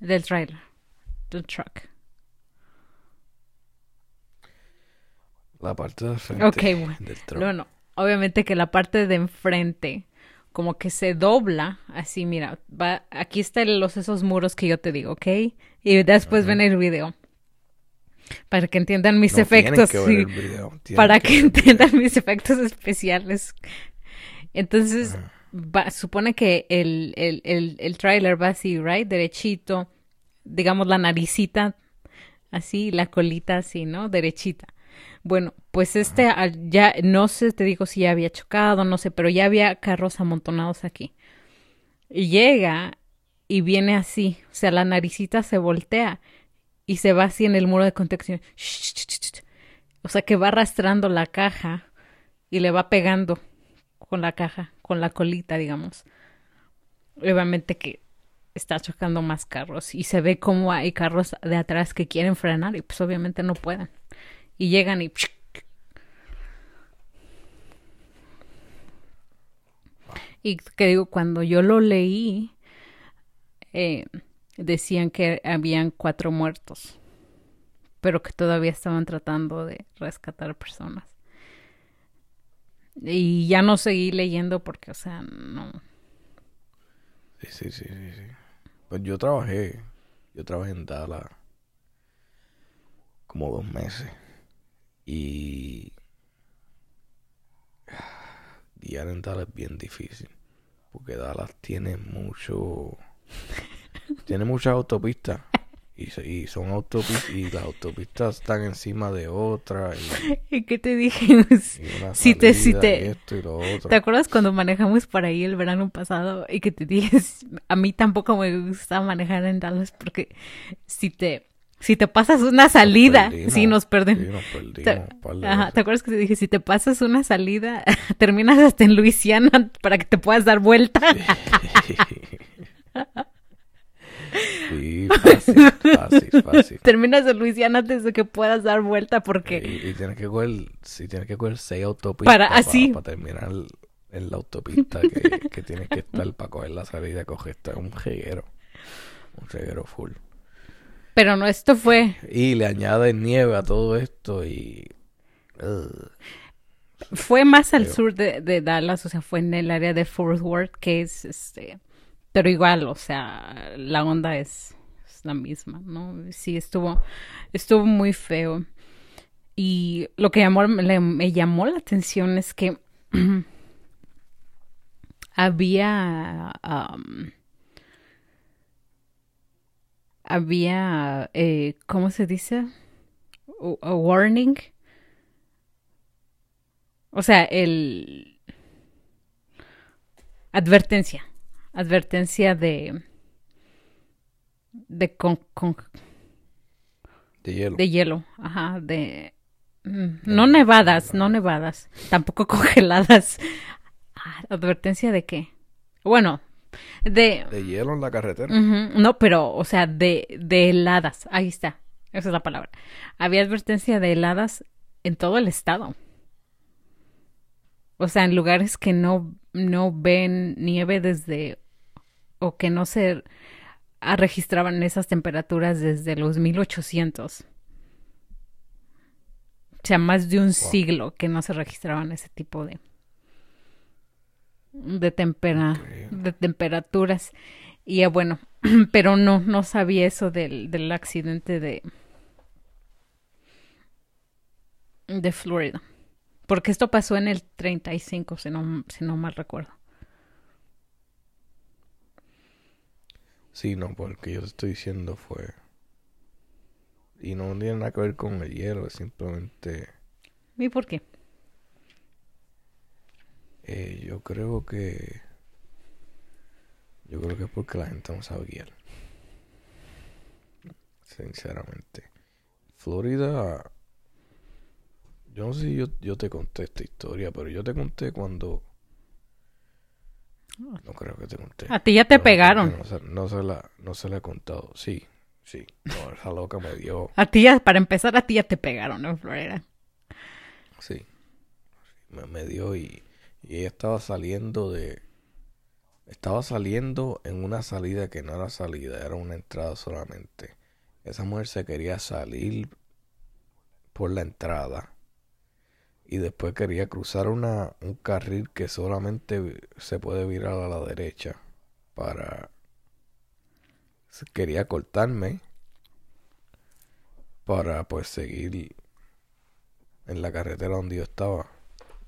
del trailer? Del truck. La parte de frente Ok, bueno. del. No, no. Obviamente que la parte de enfrente como que se dobla, así, mira, va, aquí están los esos muros que yo te digo, ¿ok? Y después ven el video. Para que entiendan mis No, efectos, que sí. video, Para que entiendan mis efectos especiales. Entonces, va- supone que el, el, el, el trailer va así, right? Derechito. Digamos la naricita así, la colita así, ¿no? Derechita. Bueno, pues este ya, no sé, te digo si ya había chocado, no sé, pero ya había carros amontonados aquí. Y llega y viene así, o sea, la naricita se voltea y se va así en el muro de contención. O sea, que va arrastrando la caja y le va pegando con la caja, con la colita, digamos. Obviamente que está chocando más carros y se ve como hay carros de atrás que quieren frenar y pues obviamente no pueden. Y llegan y... Y que digo, cuando yo lo leí, eh, decían que habían cuatro muertos, pero que todavía estaban tratando de rescatar personas. Y ya no seguí leyendo porque, o sea, no. Sí, sí, sí, sí, sí. Pues yo trabajé, yo trabajé en Dallas como dos meses y [sighs] guiar en Dallas es bien difícil porque Dallas tiene mucho, [laughs] tiene muchas autopistas y, y son autopistas y las autopistas están encima de otras y, ¿Y qué te dije? [laughs] una Si te- si te- y esto y lo otro. ¿Te acuerdas cuando manejamos por ahí el verano pasado y que te dije, [laughs] a mí tampoco me gusta manejar en Dallas porque si te, si te pasas una salida, perdimos, sí nos perdemos. perdimos de ajá. ¿te acuerdas que te dije, si te pasas una salida, [laughs] terminas hasta en Luisiana para que te puedas dar vuelta? [laughs] Sí, fácil, fácil, fácil. terminas en Luisiana antes de que puedas dar vuelta porque... Y, y tienes que coger, sí, tienes que coger seis autopistas Para- así. para terminar en la autopista que, que tienes que estar para coger la salida, coger esto, un reguero, un reguero full. Pero no, esto fue... Y le añades nieve a todo esto y... ugh. Fue más al sur de, de Dallas, o sea, fue en el área de Fort Worth, que es este. Pero igual, o sea, la onda es, es la misma, ¿no? Sí, estuvo, estuvo muy feo. Y lo que llamó, le- me llamó la atención es que [clears throat] había. am, había. eh, ¿Cómo se dice? U- A warning. O sea, el... Advertencia. Advertencia de... De, con, con- De hielo. de hielo. Ajá, de... mm, No nevadas, no nevadas. Tampoco [laughs] congeladas. Ah, ¿Advertencia de qué? Bueno, de... De hielo en la carretera. No, pero, o sea, de, de heladas. Ahí está. Esa es la palabra. Había advertencia de heladas en todo el estado. O sea, en lugares que no, no ven nieve desde, o que no se registraban esas temperaturas desde los 1800. O sea, más de un siglo que no se registraban ese tipo de, de, tempera, de temperaturas. Y bueno, [clears throat] pero no, no sabía eso del, del accidente de, de Florida. Porque esto pasó en el 35, si no, si no mal recuerdo. Sí, no, porque yo te estoy diciendo fue... Y no tiene nada que ver con el hielo, simplemente... ¿Y por qué? Eh, yo creo que... Yo creo que es porque la gente no sabe guiar. Sinceramente. Florida... Yo no sé si yo, yo te conté esta historia, pero yo te conté cuando... No creo que te conté. A ti ya te No, pegaron. No se, no se la, no se la he contado. Sí, sí. No, [laughs] esa loca me dio... A ti ya, para empezar, a ti ya te pegaron en Florida. Sí. Me, me dio y, y ella estaba saliendo de... Estaba saliendo en una salida que no era salida, era una entrada solamente. Esa mujer se quería salir por la entrada y después quería cruzar una, un carril que solamente se puede virar a la derecha para... Quería cortarme para pues seguir en la carretera donde yo estaba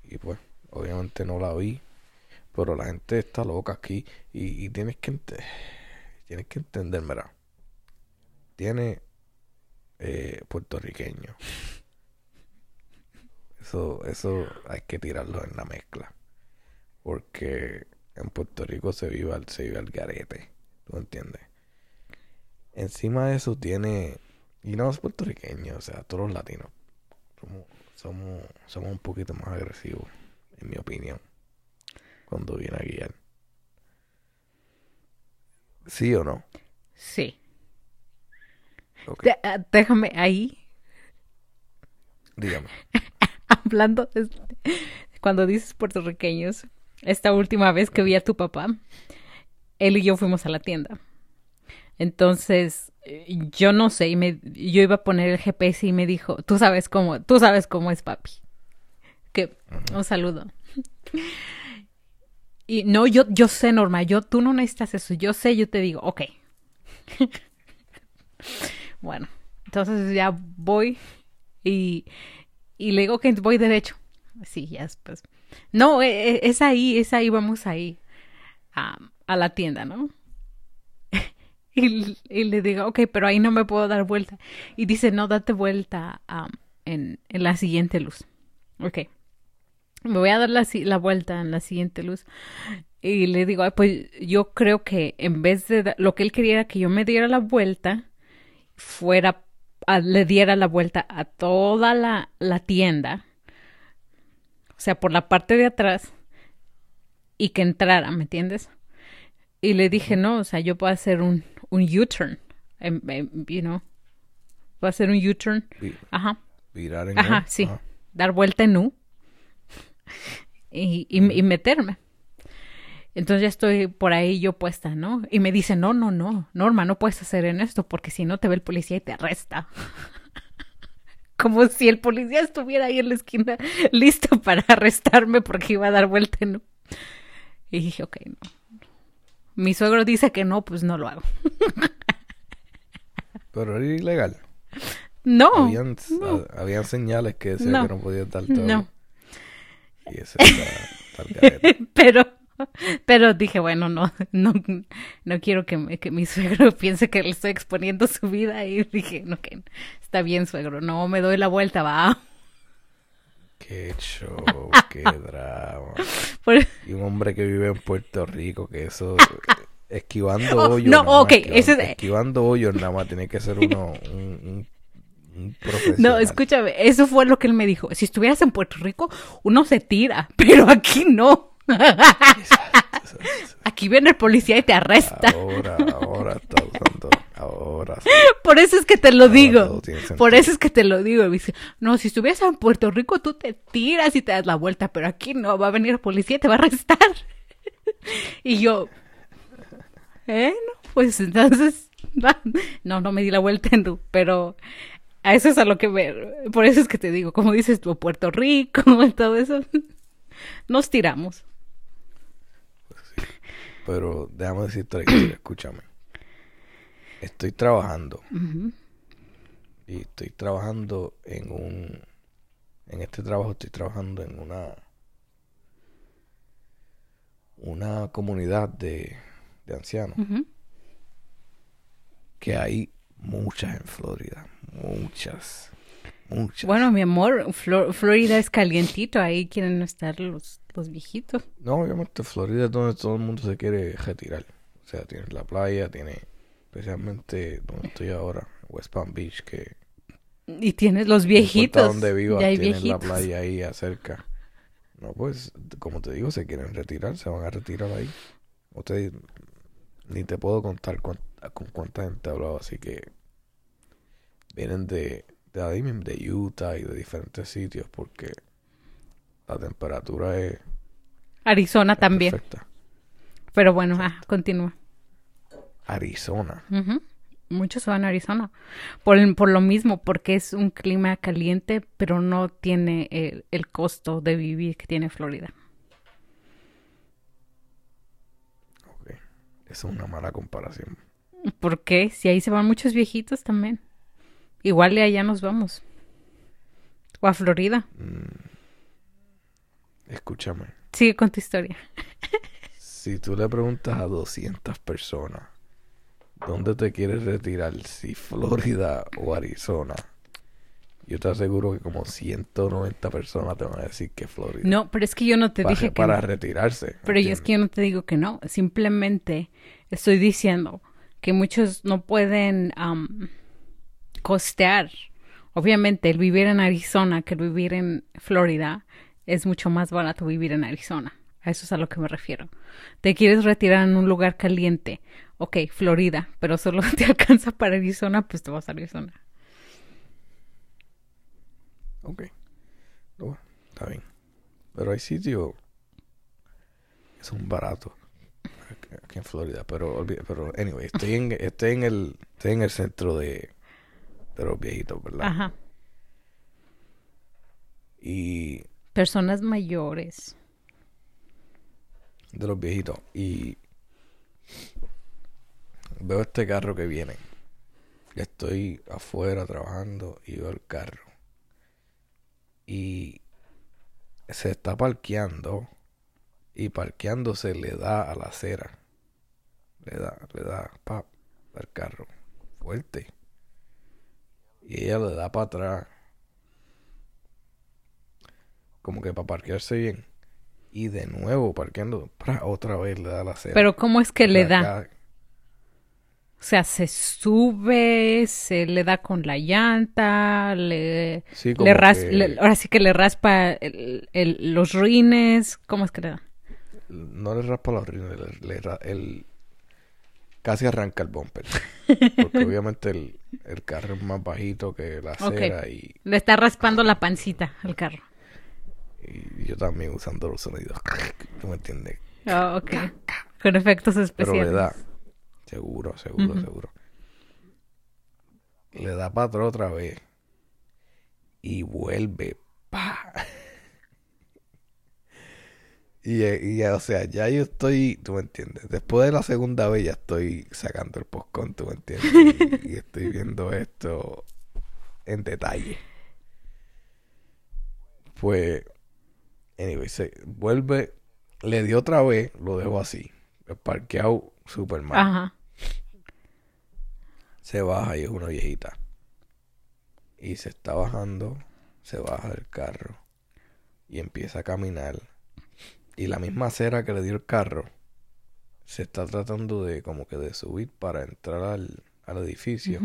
y pues obviamente no la vi pero la gente está loca aquí y, tienes que tienes que entendérmela. Tiene eh, puertorriqueño. Eso eso hay que tirarlo en la mezcla porque en Puerto Rico se vive al, se vive al garete ¿tú entiendes? encima de eso tiene y no es puertorriqueño o sea todos los latinos somos, somos, somos un poquito más agresivos en mi opinión cuando viene a guiar ¿sí o no? Sí. Ok, De- ah, déjame ahí, dígame [laughs] hablando, de- cuando dices puertorriqueños, esta última vez que vi a tu papá, él y yo fuimos a la tienda. Entonces, eh, yo no sé, y me, yo iba a poner el GPS y me dijo, tú sabes cómo, tú sabes cómo es papi. Que, un saludo. Y no, yo, yo sé, Norma, yo, tú no necesitas eso, yo sé, yo te digo, ok. [laughs] bueno, entonces ya voy y, y le digo que voy derecho. Sí, ya después. No, e- e- es ahí, es ahí, vamos ahí a, a la tienda, ¿no? [laughs] y, y le digo, ok, pero ahí no me puedo dar vuelta. Y dice, no, date vuelta en, en la siguiente luz. Ok. Me voy a dar la, la vuelta en la siguiente luz. Y le digo, "Ay, pues yo creo que en vez de lo que él quería era que yo me diera la vuelta, fuera, a- le diera la vuelta a toda la, la tienda, o sea, por la parte de atrás, y que entrara, ¿me entiendes? Y le dije, no, o sea, yo puedo hacer un, un U-turn, em- em, you know, puedo hacer un U-turn, ajá, virar en Ajá, U, sí. ajá. dar vuelta en U y, y, y meterme. Entonces ya estoy por ahí yo puesta, ¿no? Y me dice, no, no, no, Norma, no puedes hacer en esto porque si no te ve el policía y te arresta. [laughs] Como si el policía estuviera ahí en la esquina [laughs] listo para arrestarme porque iba a dar vuelta U. Y dije, ok, no. Mi suegro dice que no, pues no lo hago. [laughs] pero era ilegal No, habían, no. ha- habían señales que decían No. que no podías dar todo no. Y ese está, está [laughs] pero pero dije bueno no no no quiero que, me- que mi suegro [laughs] piense que le estoy exponiendo su vida y dije no que está bien suegro no me doy la vuelta va. Qué show [laughs] qué drama. Por- y un hombre que vive en Puerto Rico que eso esquivando Oh, hoyos no, nada más, ok, esquivando, ese es- esquivando hoyos nada más tiene que ser uno un, un, [laughs] no escúchame eso fue lo que él me dijo. Si estuvieras en Puerto Rico uno se tira [laughs] pero aquí no. [laughs] Aquí viene el policía y te arresta. Ahora ahora está usando ahora sí. por eso es que te lo Ahora digo. todo por eso es que te lo digo. Dice no si estuvieras en Puerto Rico tú te tiras y te das la vuelta pero aquí no va a venir el policía y te va a arrestar y yo ¿Eh? No, pues entonces, no, no me di la vuelta pero a eso es a lo que me, por eso es que te digo, como dices tú, Puerto Rico, [laughs] todo eso, nos tiramos. pero déjame decirte [clears throat] escúchame. Estoy trabajando. Y estoy trabajando en un en este trabajo estoy trabajando en una una comunidad de, de ancianos que hay muchas en Florida muchas muchas Bueno, mi amor, Flor- Florida es calientito, ahí quieren estar los, los viejitos. no obviamente Florida es donde todo el mundo se quiere retirar o sea tiene la playa tiene especialmente donde estoy ahora West Palm Beach que Y tienes los no viejitos. donde vivas ya hay tienes la viejitos. playa ahí acerca no pues como te digo se quieren retirar se van a retirar ahí no te- ni te puedo contar cuán- con cuánta gente he hablado así que vienen de de de Utah y de diferentes sitios porque la temperatura es, Arizona es también. perfecta Pero bueno, ah, continúa. Arizona muchos se van a Arizona. Por, por lo mismo, porque es un clima caliente, pero no tiene el, el costo de vivir que tiene Florida. Ok. Esa es una mala comparación. ¿Por qué? Si ahí se van muchos viejitos también. Igual de allá nos vamos. O a Florida. Escúchame. Sigue con tu historia. [laughs] Si tú le preguntas a 200 personas dónde te quieres retirar, si Florida o Arizona, yo te aseguro que como 190 personas te van a decir que Florida. No, pero es que yo no te dije que para no. retirarse. Pero yo es que yo no te digo que no. Simplemente estoy diciendo que muchos no pueden am, costear. Obviamente, el vivir en Arizona que el vivir en Florida es mucho más barato vivir en Arizona. A eso es a lo que me refiero. Te quieres retirar en un lugar caliente. Ok, Florida, pero solo [laughs] te alcanza para Arizona, pues te vas a Arizona. Ok. Está bien. Pero hay sitios que son baratos aquí- en Florida. Pero, pero anyway, estoy en, estoy en el, estoy en el centro de, de los viejitos, ¿verdad? Ajá. Y Personas mayores. de los viejitos. Y veo este carro que viene. Estoy afuera trabajando y veo el carro. Y se está parqueando. Y parqueándose le da a la acera. Le da, le da, pa, al carro. Fuerte. Y ella le da para atrás. Como que para parquearse bien. Y de nuevo parqueando. otra vez le da la acera. Pero ¿cómo es que le da? O sea, se sube, se le da con la llanta, le, Sí, le como ras- que le- ahora sí que le raspa el- el- los rines, ¿cómo es que le da? no le raspa los rines, le, el- casi arranca el bumper. [laughs] Porque obviamente el, el carro es más bajito que la acera y, Le está raspando la pancita al carro. y yo también usando los sonidos. [laughs] ¿Tú me entiendes? Ah, ok. Con efectos Pero especiales. le da. Seguro, seguro, seguro. Le da para atrás otra vez. Y vuelve. ¡Pa! Y, y, o sea, ya yo estoy, tú me entiendes. Después de la segunda vez ya estoy sacando el postcón, tú me entiendes. Y, y estoy viendo esto en detalle. Pues, anyway, se vuelve, le dio otra vez, lo dejo así. Parqueado super mal. Ajá. Se baja y es una viejita. Y se está bajando, se baja del carro y empieza a caminar. Y la misma acera que le dio el carro se está tratando de como que de subir para entrar al, al edificio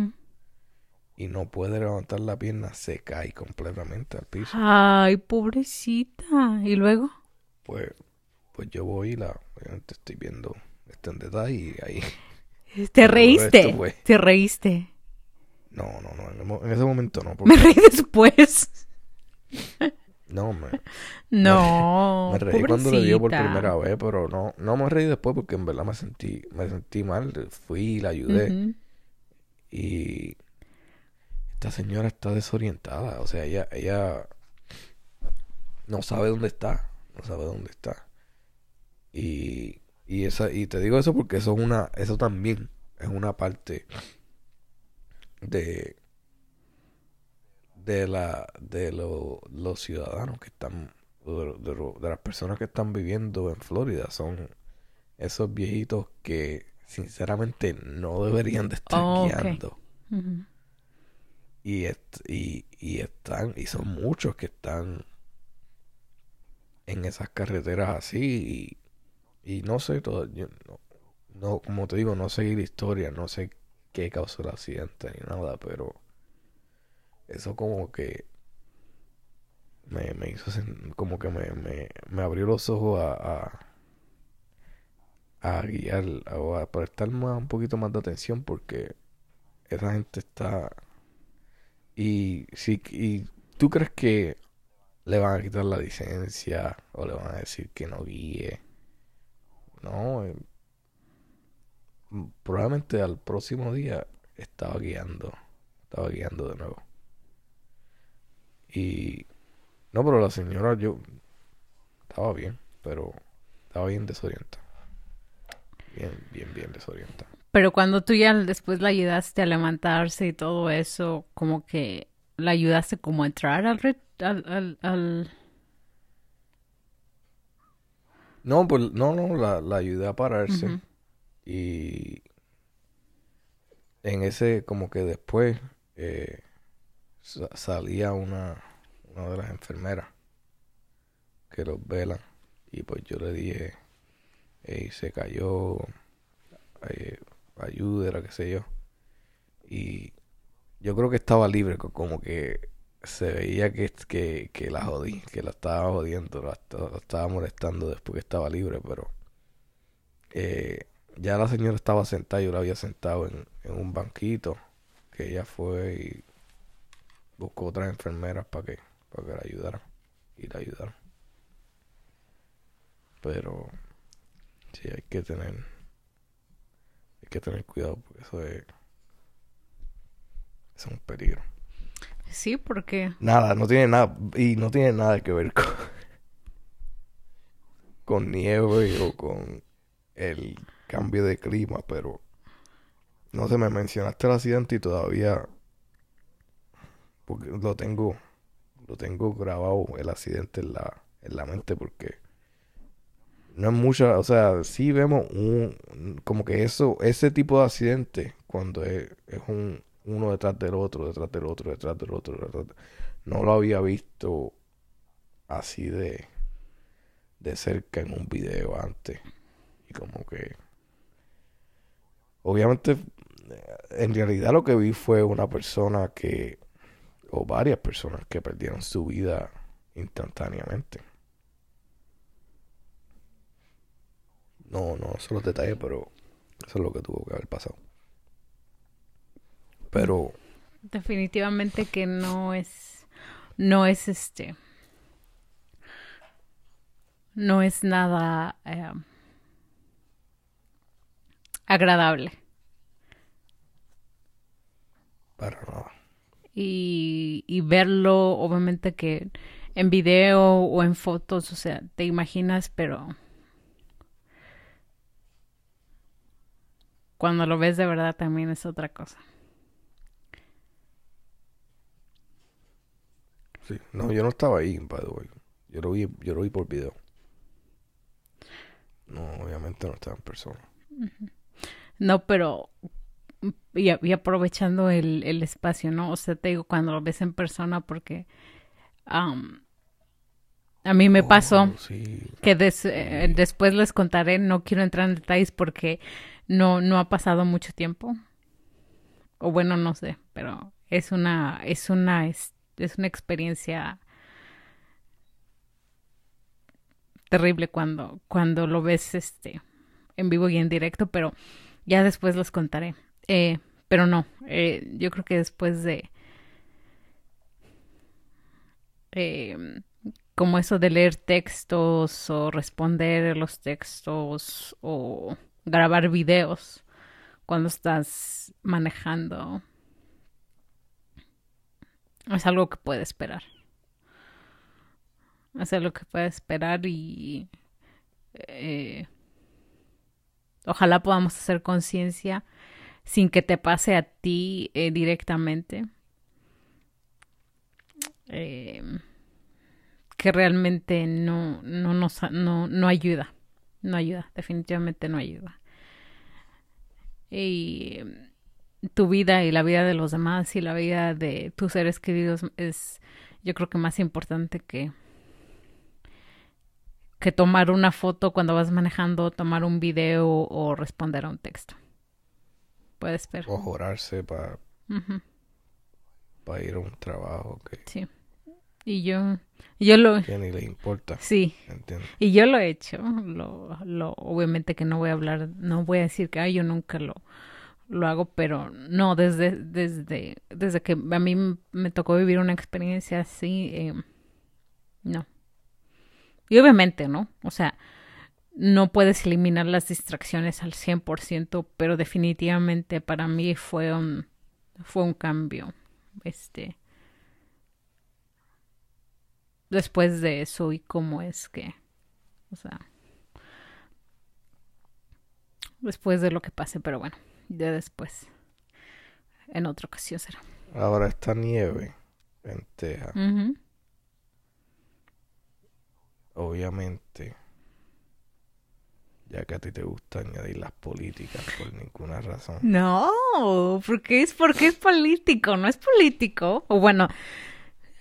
y no puede levantar la pierna, se cae completamente al piso. Ay, pobrecita. ¿Y luego? Pues, pues yo voy y la, obviamente estoy viendo esto en detalle y ahí [laughs] ¿Te [laughs] reíste? esto fue- ¿Te reíste? no, no, no, en, ese momento no, [laughs] Me reí después. No me, [laughs] No, Me reí cuando le dio por primera vez, pero no, no me reí después porque en verdad me sentí, me sentí mal. Fui y la ayudé. Y esta señora está desorientada. O sea, ella, ella no sabe dónde está. No sabe dónde está. Y, y esa, y te digo eso porque eso es una, eso también es una parte de de la de lo- los ciudadanos que están de, de de las personas que están viviendo en Florida son esos viejitos que sinceramente no deberían de estar Oh, guiando Ujú. y, est- y, y están y son muchos que están en esas carreteras así y, y no sé todo yo no, no como te digo no seguí la historia no sé qué causó el accidente ni nada pero eso como que me, me hizo como que me, me, me abrió los ojos a, a, a guiar o a prestar más, un poquito más de atención porque esa gente está y si y tú crees que le van a quitar la licencia o le van a decir que no guíe no eh, probablemente al próximo día estaba guiando, estaba guiando de nuevo. Y no, pero la señora yo estaba bien, pero estaba bien desorientada. Bien, bien, bien desorientada. Pero cuando tú ya después la ayudaste a levantarse y todo eso, como que la ayudaste como a entrar al, al, al, al- No, pues no, no, la, la ayudé a pararse. Y en ese, como que después eh, salía una, una de las enfermeras que los velan. Y pues yo le dije, "Ey, se cayó, eh, ayúdela, qué sé yo. Y yo creo que estaba libre, co- como que se veía que, que, que la jodí, que la estaba jodiendo, la estaba molestando después que estaba libre, pero eh, ya la señora estaba sentada, yo la había sentado en, en un banquito, que ella fue y buscó otras enfermeras para que, para que la ayudaran, y la ayudaron. Pero sí hay que tener, hay que tener cuidado porque eso es, es un peligro. Sí, porque Nada, no tiene nada, y no tiene nada que ver con, con nieve o con el cambio de clima, pero no sé, me mencionaste el accidente y todavía, porque lo tengo, lo tengo grabado el accidente en la, en la mente porque no es mucha, o sea, sí vemos un, como que eso, ese tipo de accidente, cuando es, es un, uno detrás del otro, detrás del otro, detrás del otro, detrás de- no lo había visto así de, de cerca en un video antes. Y como que, obviamente, en realidad lo que vi fue una persona que, o varias personas que perdieron su vida instantáneamente. No, no sé los detalles, pero eso es lo que tuvo que haber pasado. Pero definitivamente que no es, no es este, no es nada eh, agradable. para nada. Y, y verlo, obviamente que en video o en fotos, o sea, te imaginas, pero cuando lo ves de verdad también es otra cosa. Sí. No, yo no estaba ahí, by the way. Yo lo vi, yo lo vi por video. No, obviamente no estaba en persona. No, pero y, y aprovechando el, el espacio, ¿no? O sea, te digo, cuando lo ves en persona, porque a mí me pasó Oh, sí. que des- eh, después les contaré, no quiero entrar en detalles porque no, no ha pasado mucho tiempo. O bueno, no sé, pero es una, es una, es, es una experiencia terrible cuando, cuando lo ves este en vivo y en directo, pero ya después los contaré. Eh, pero no, eh, yo creo que después de eh, como eso de leer textos o responder los textos o grabar videos cuando estás manejando es algo que puede esperar. Es algo que puede esperar y eh, ojalá podamos hacer conciencia sin que te pase a ti eh, directamente. Eh, que realmente no, no no, no ayuda. No ayuda, definitivamente no ayuda. Y tu vida y la vida de los demás y la vida de tus seres queridos es yo creo que más importante que que tomar una foto cuando vas manejando, tomar un video o responder a un texto. Puedes ver. O jorarse para ir a un trabajo que, sí. Y yo, yo lo, que ni le importa. sí, ¿Entiendes? y yo lo he hecho. Lo, lo, obviamente que no voy a hablar, no voy a decir que ay, yo nunca lo, lo hago, pero no, desde, desde, desde que a mí me tocó vivir una experiencia así, eh, no. Y obviamente, ¿no? O sea, no puedes eliminar las distracciones al 100%, pero definitivamente para mí fue un, fue un cambio. Este. Después de eso y cómo es que. O sea. Después de lo que pase, pero bueno, ya después. En otra ocasión será. Ahora esta nieve en Texas, obviamente, ya que a ti te gusta añadir las políticas por ninguna razón. No, porque es porque es político, no es político. O bueno,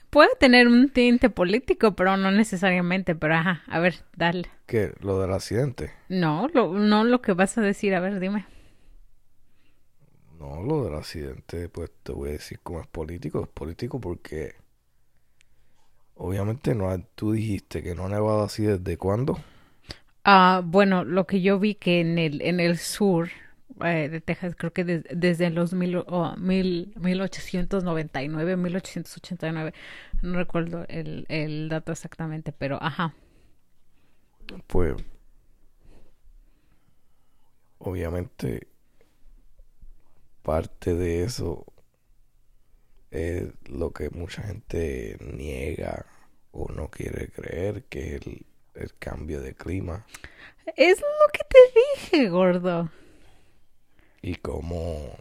puede tener un tinte político, pero no necesariamente. Pero ajá, a ver, dale. ¿Qué? Lo del accidente. No, lo, no lo que vas a decir, a ver, dime. No, lo del accidente, pues te voy a decir cómo es político. Es político porque obviamente no tú dijiste que no ha nevado así desde cuándo. Ah, bueno, lo que yo vi que en el, en el sur eh, de Texas, creo que des- desde los mil, oh, mil, 1899, 1889, no recuerdo el, el dato exactamente, pero ajá. Pues obviamente parte de eso es lo que mucha gente niega o no quiere creer, que es el, el cambio de clima Es lo que te dije, gordo. y cómo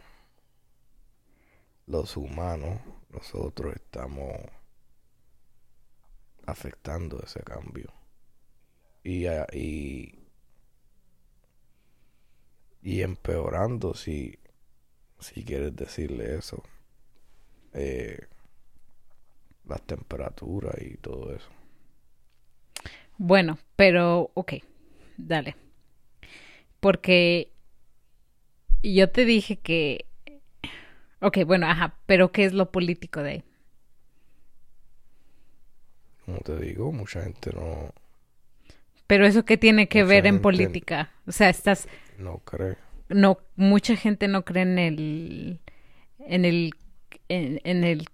los humanos, nosotros estamos afectando ese cambio. Y, y, y empeorando, si, si quieres decirle eso, eh, las temperaturas y todo eso. Bueno, pero, ok, dale. Porque yo te dije que... Ok, bueno, ajá, pero ¿qué es lo político de ahí? Como te digo, mucha gente no, Pero eso qué tiene que Mucha ver en política? O sea, estás... no cree. No, mucha gente no cree en el... En el... En, en el...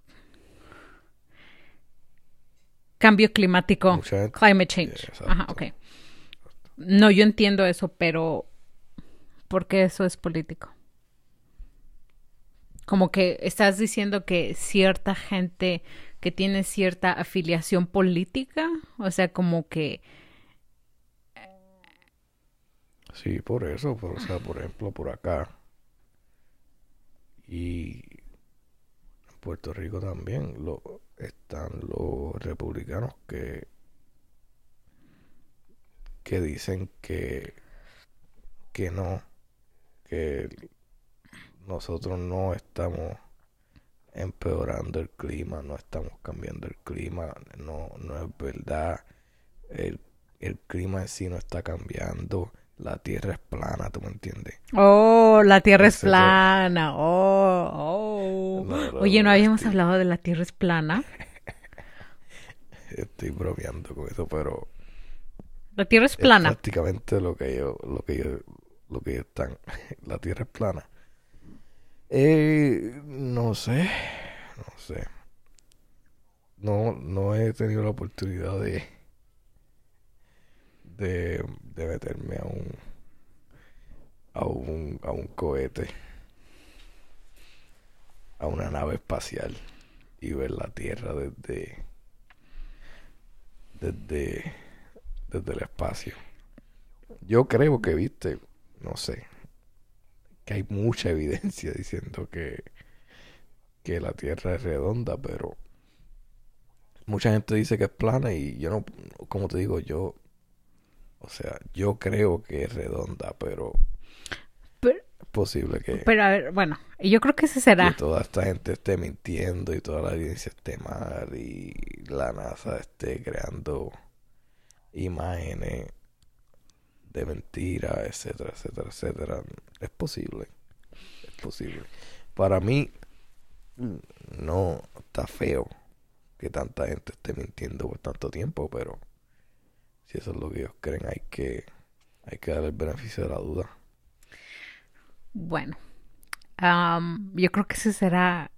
Cambio climático. Climate change. Exacto. Ajá, ok. No, yo entiendo eso, pero ¿por qué eso es político? Como que estás diciendo que cierta gente que tiene cierta afiliación política, o sea, como que Sí, por eso, por, o sea, por ejemplo, por acá y en Puerto Rico también lo, están los republicanos que que dicen que que no, que nosotros no estamos empeorando el clima, no estamos cambiando el clima, no, no es verdad, el, el clima en sí no está cambiando, la tierra es plana, ¿tú me entiendes? Oh, la Tierra es plana. Oh, oh. No, no, Oye, ¿no habíamos estoy- hablado de la Tierra es plana? [laughs] Estoy bromeando con eso, pero La Tierra es es plana. prácticamente lo que yo, lo que yo, lo que ellos están. [laughs] La tierra es plana. Eh, no sé, no sé. No, no he tenido la oportunidad de, de, meterme a un, a un, a un cohete, a una nave espacial y ver la Tierra desde, desde, desde el espacio. Yo creo que viste, no sé, que hay mucha evidencia diciendo que, que la Tierra es redonda, pero mucha gente dice que es plana y yo no, como te digo, yo, o sea, yo creo que es redonda, pero Pero, es posible que, pero a ver, bueno, yo creo que ese que será. toda esta gente esté mintiendo y toda la evidencia esté mal y la NASA esté creando imágenes de mentiras, etcétera, etcétera, etcétera. Es posible, es posible. Para mí no está feo que tanta gente esté mintiendo por tanto tiempo, pero si eso es lo que ellos creen, hay que hay que darle el beneficio de la duda. Bueno, am, yo creo que ese será,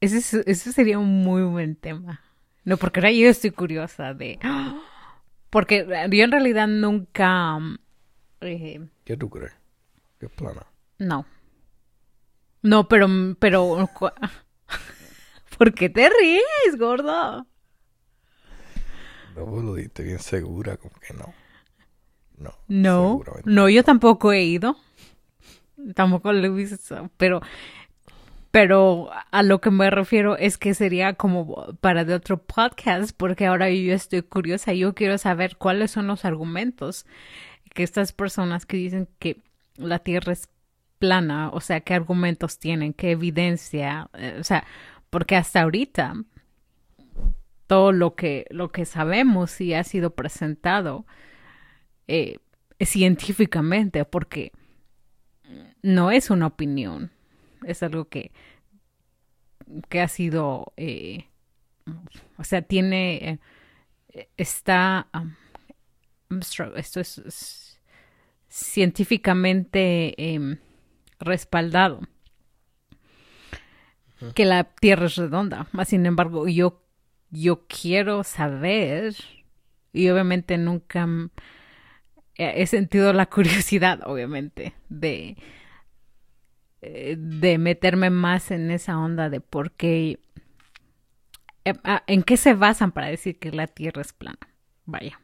ese, es- ese sería un muy buen tema. No, porque ahora yo estoy curiosa de, [gasps] porque yo en realidad nunca, eh, ¿Qué tú crees? ¿Que es plana? no, No, pero, pero, [laughs] ¿por qué te ríes, gordo? No, vos lo diste bien segura, como que no. No. No, no, yo tampoco he ido. Tampoco lo he visto, pero, pero a lo que me refiero es que sería como para de otro podcast, porque ahora yo estoy curiosa, yo quiero saber cuáles son los argumentos que estas personas que dicen que la Tierra es plana, o sea, qué argumentos tienen, qué evidencia, eh, o sea, porque hasta ahorita todo lo que lo que sabemos y ha sido presentado eh, científicamente, porque no es una opinión, es algo que, que ha sido, eh, o sea, tiene, eh, está, um, esto es, es científicamente em, respaldado que la Tierra es redonda. Más sin embargo, yo, yo quiero saber, y obviamente nunca he sentido la [laughs] curiosidad, obviamente, de, eh, de meterme más en esa onda de por qué, eh, ah, en qué se basan para decir que la Tierra es plana. Vaya.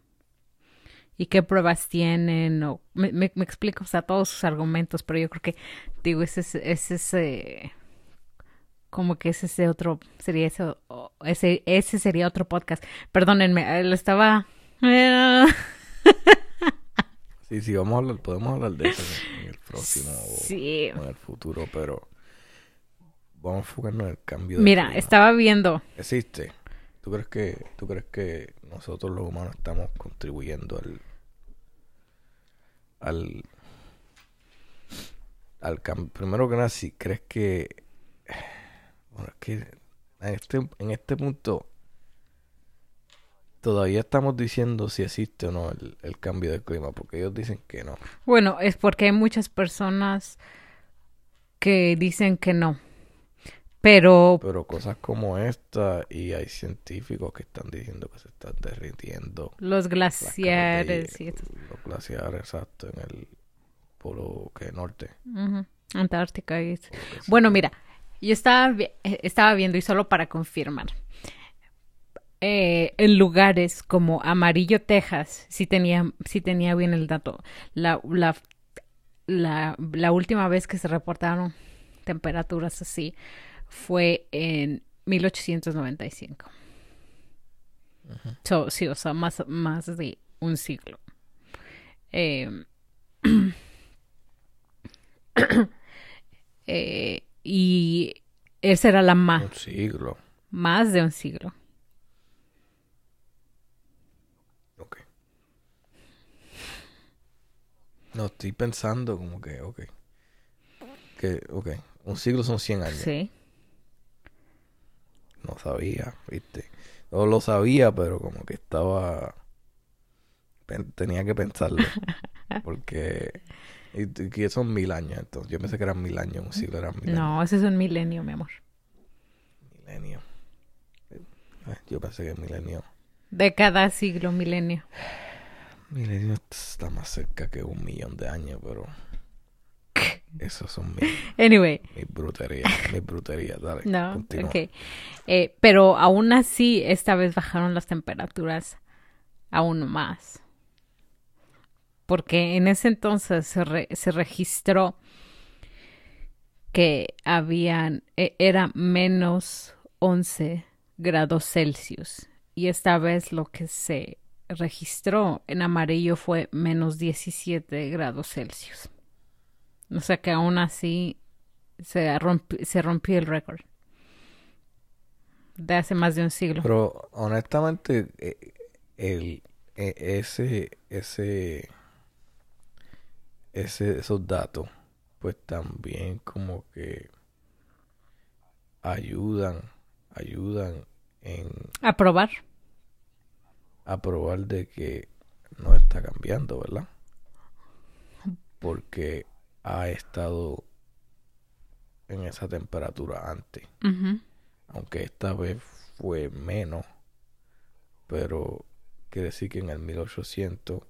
Y qué pruebas tienen, o me, explico, o sea, todos sus argumentos, pero yo creo que, digo, ese es ese como que ese, ese otro sería ese, ese ese sería otro podcast. Perdónenme, eh, lo estaba [laughs] Sí, sí, vamos a hablar, podemos hablar de eso en el próximo o- Sí. o en el futuro, pero vamos a enfocarnos en el cambio de Mira, clima. estaba viendo, ¿Existe? ¿Tú crees que tú crees que nosotros los humanos estamos contribuyendo al al al cambio? Primero que nada, si crees que bueno, es que en este en este punto todavía estamos diciendo si existe o no el, el cambio de clima, porque ellos dicen que no. bueno, es porque hay muchas personas que dicen que no. Pero Pero cosas como esta y hay científicos que están diciendo que se están derritiendo los glaciares y los glaciares, exacto, en el polo que norte. Antártica y. Bueno, mira, yo estaba, eh, estaba viendo y solo para confirmar. eh, en lugares como Amarillo, Texas, sí tenía, tenía bien el dato. La, la, la, última vez que se reportaron temperaturas así fue en 1895. So, sí, o sea, más, más de un siglo. [clears throat] Eh, eh, y esa era la más, Un siglo. más de un siglo. Ok. No, estoy pensando como que, ok. Que, ok. Un siglo son 100 años. Sí. No sabía, viste. No lo sabía, pero como que estaba... Tenía que pensarlo. [laughs] Porque... Y, y son mil años, entonces. Yo pensé que eran mil años, un siglo eran mil años. No, ese es un milenio, mi amor. Milenio. Eh, Yo pensé que milenio... De cada siglo, milenio. Milenio está más cerca que un millón de años, pero... Esos son mis, Anyway, mis bruterías, mis bruterías. Dale, no, continúa. ok. Eh, pero aún así, esta vez bajaron las temperaturas aún más. Porque en ese entonces se, re- se registró que habían, e- era menos 11 grados Celsius. Y esta vez lo que se registró en amarillo fue menos 17 grados Celsius. O sea que aún así se, rompi- se rompió el récord de hace más de un siglo. Pero honestamente, eh, el, eh, ese, ese, ese, esos datos, pues también como que ayudan, ayudan en A probar. a probar de que no está cambiando, ¿verdad? Porque ha estado en esa temperatura antes. Aunque esta vez fue menos, pero quiere decir que en el 1800,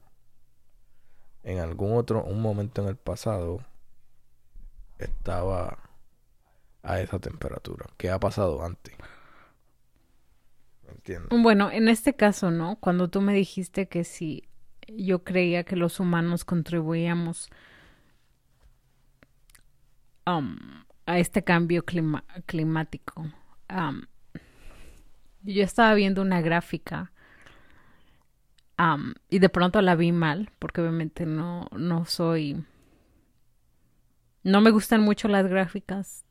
en algún otro, un momento en el pasado, estaba a esa temperatura. ¿Qué ha pasado antes? Bueno, en este caso, ¿no? Cuando tú me dijiste que si yo creía que los humanos contribuíamos um, a este cambio climático. Um, yo estaba viendo una gráfica um, y de pronto la vi mal, porque obviamente no, no soy... No me gustan mucho las gráficas.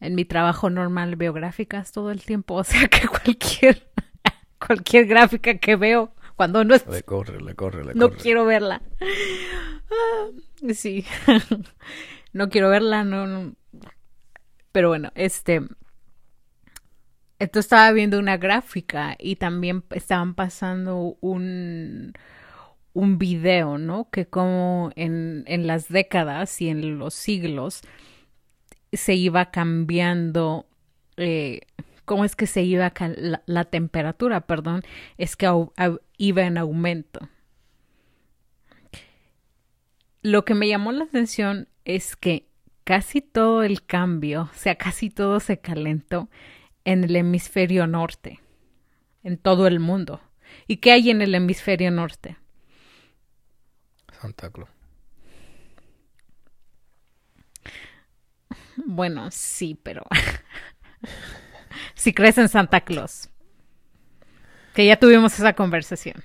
En mi trabajo normal veo gráficas todo el tiempo, o sea que [laughs] cualquier, cualquier gráfica que veo cuando no es... Le corre, le corre, le No corre. quiero verla. Ah, sí. [laughs] no quiero verla, no, no. Pero bueno, este. Esto estaba viendo una gráfica y también estaban pasando un un video, ¿no? Que como en, en las décadas y en los siglos se iba cambiando eh, cómo es que se iba la, la temperatura, perdón, es que iba en aumento. Lo que me llamó la atención es que casi todo el cambio, o sea, casi todo se calentó en el hemisferio norte, en todo el mundo. ¿Y qué hay en el hemisferio norte? Santa Claus. Bueno, sí, pero [laughs] si crees en Santa Claus, que ya tuvimos esa conversación.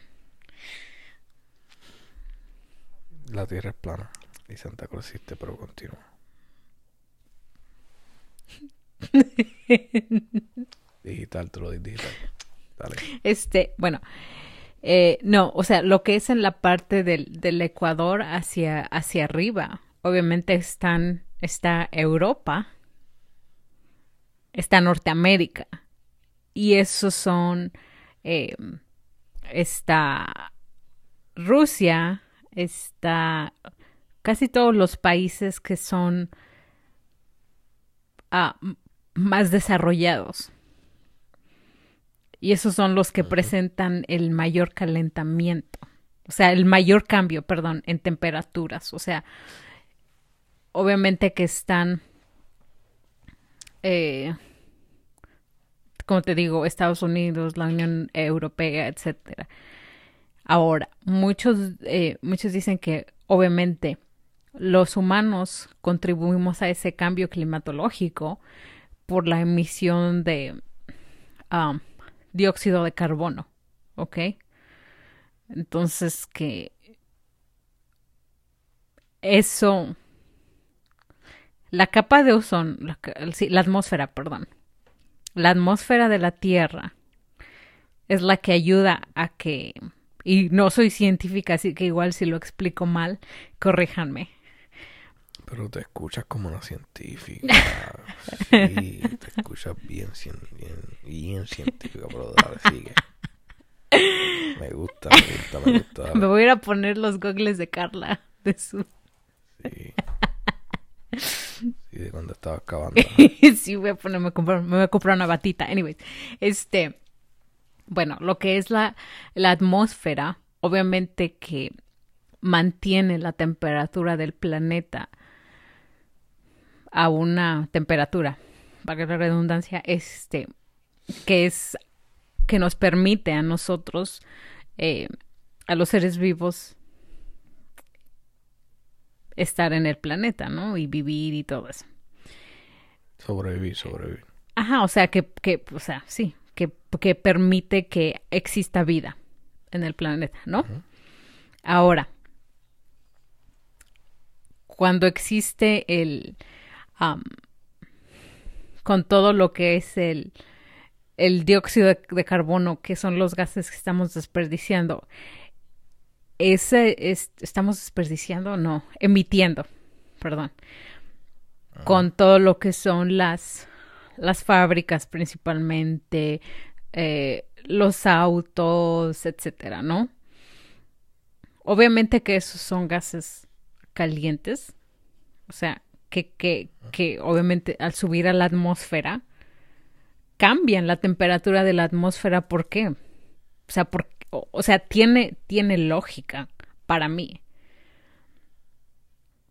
La Tierra es plana. Y Santa Claus existe, pero continúa. [laughs] digital, di digital. Este, bueno, eh, no, o sea, lo que es en la parte del, del Ecuador hacia, hacia arriba, obviamente están, está Europa, está Norteamérica, y esos son, eh, está Rusia, está casi todos los países que son m- más desarrollados. Y esos son los que presentan el mayor calentamiento. O sea, el mayor cambio, perdón, en temperaturas. O sea, obviamente que están, eh, como te digo, Estados Unidos, la Unión Europea, etcétera. Ahora, muchos, eh, muchos dicen que obviamente los humanos contribuimos a ese cambio climatológico por la emisión de um, dióxido de carbono, ¿ok? Entonces que eso, la capa de ozono, la, la atmósfera, perdón, la atmósfera de la Tierra es la que ayuda a que, y no soy científica, así que igual si lo explico mal, corríjanme. Pero te escuchas como una científica. [laughs] Sí, te escuchas bien, bien, bien científica, pero dale, sigue. Me gusta, me gusta, me gusta. dale. Me voy a ir a poner los gogles de Carla de su Sí. Sí, de cuando estabas cavando. [laughs] sí, voy a ponerme a comprar, me voy a comprar una batita. Anyways, este, bueno, lo que es la, la atmósfera, obviamente que mantiene la temperatura del planeta a una temperatura, para la redundancia, este, que es, que nos permite a nosotros, eh, a los seres vivos, estar en el planeta, ¿no? Y vivir y todo eso. Sobrevivir, sobrevivir. Ajá, o sea, que, que o sea, sí, que, que permite que exista vida en el planeta, ¿no? Ahora, cuando existe el, con todo lo que es el, el dióxido de, de carbono, que son los gases que estamos desperdiciando, ese es, estamos desperdiciando, no, emitiendo, perdón, con todo lo que son las, las fábricas principalmente, eh, los autos, etcétera, ¿no? Obviamente que esos son gases calientes, o sea, que, que, que obviamente al subir a la atmósfera cambian la temperatura de la atmósfera, ¿por qué? O sea, por, o, o sea, tiene, tiene lógica para mí.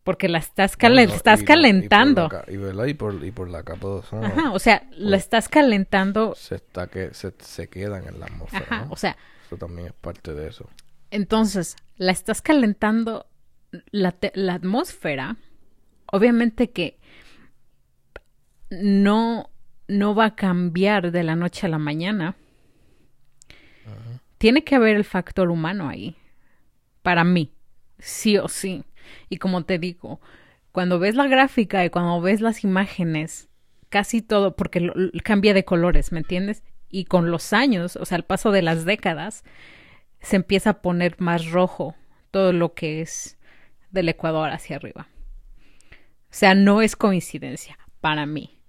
Porque la estás, no, estás y por- y por la calentando. Y, por, y por la capa de ozono Ajá, o sea, la estás calentando. se, está que, se, se quedan en la atmósfera. Ajá, ¿no? o sea, Eso también es parte de eso. entonces, la estás calentando la, la atmósfera. Obviamente que no, no va a cambiar de la noche a la mañana. Tiene que haber el factor humano ahí. Para mí. Sí o sí. Y como te digo, cuando ves la gráfica y cuando ves las imágenes, casi todo, porque lo- lo- cambia de colores, ¿me entiendes? Y con los años, o sea, al paso de las décadas, se empieza a poner más rojo todo lo que es del Ecuador hacia arriba. O sea, no es coincidencia para mí.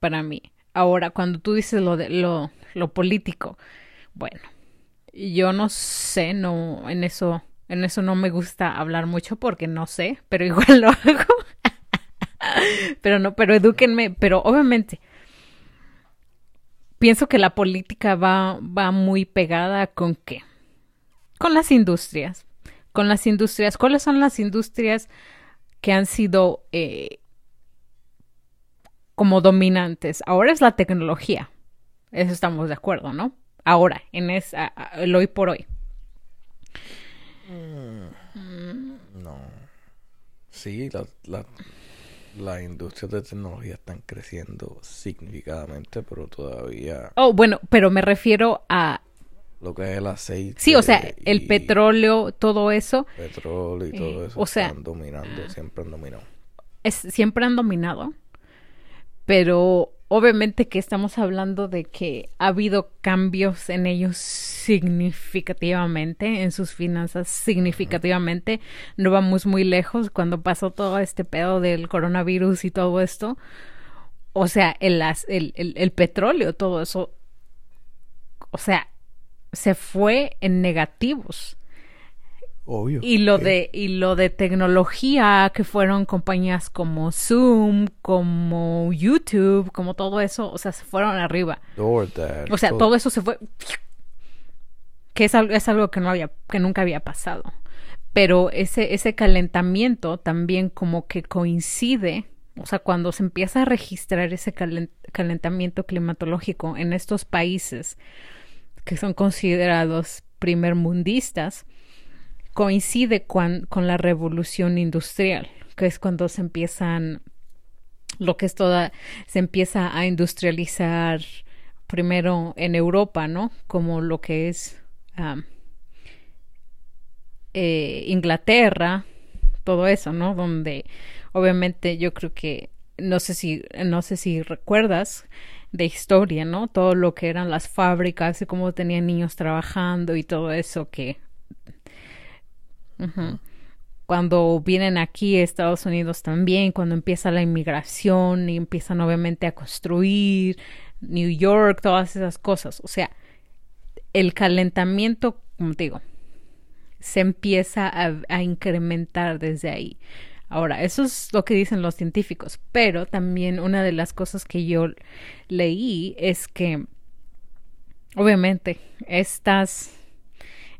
Para mí. Ahora, cuando tú dices lo de lo, lo político, bueno, yo no sé, no, en eso, en eso no me gusta hablar mucho porque no sé, pero [laughs] igual lo hago. pero no, pero edúquenme, pero obviamente pienso que la política va, va muy pegada con qué? Con las industrias. Con las industrias. ¿Cuáles son las industrias que han sido eh, como dominantes? Ahora es la tecnología. Eso estamos de acuerdo, ¿no? Ahora, en esa, el hoy por hoy. No. Sí, la, la, las industrias de tecnología están creciendo significativamente, pero todavía Oh, bueno, pero me refiero a lo que es el aceite. Sí, o sea, el petróleo, todo eso, petróleo y todo Eh, eso o sea- están dominando, siempre han dominado. es, siempre han dominado, pero obviamente que estamos hablando de que ha habido cambios en ellos significativamente, en sus finanzas significativamente. No vamos muy lejos cuando pasó todo este pedo del coronavirus y todo esto. O sea, el, el, el, el petróleo, todo eso, o sea, se fue en negativos. Obvio. Y lo de y lo de tecnología que fueron compañías como Zoom, como YouTube, como todo eso, o sea, se fueron arriba. DoorDash, O sea, todo eso se fue que es algo, es algo que no había que nunca había pasado. Pero ese ese calentamiento también como que coincide, o sea, cuando se empieza a registrar ese calen- calentamiento climatológico en estos países que son considerados primermundistas, coincide con la revolución industrial, que es cuando se empiezan, lo que es toda, se empieza a industrializar primero en Europa, ¿no? Como lo que es eh, Inglaterra, todo eso, ¿no? Donde obviamente yo creo que no sé si no sé si recuerdas de historia, ¿no? Todo lo que eran las fábricas y cómo tenían niños trabajando y todo eso que cuando vienen aquí a Estados Unidos también, cuando empieza la inmigración y empiezan obviamente a construir New York, todas esas cosas, o sea, el calentamiento, como digo, se empieza a incrementar desde ahí. Ahora, eso es lo que dicen los científicos, pero también una de las cosas que yo leí es que, obviamente, estas,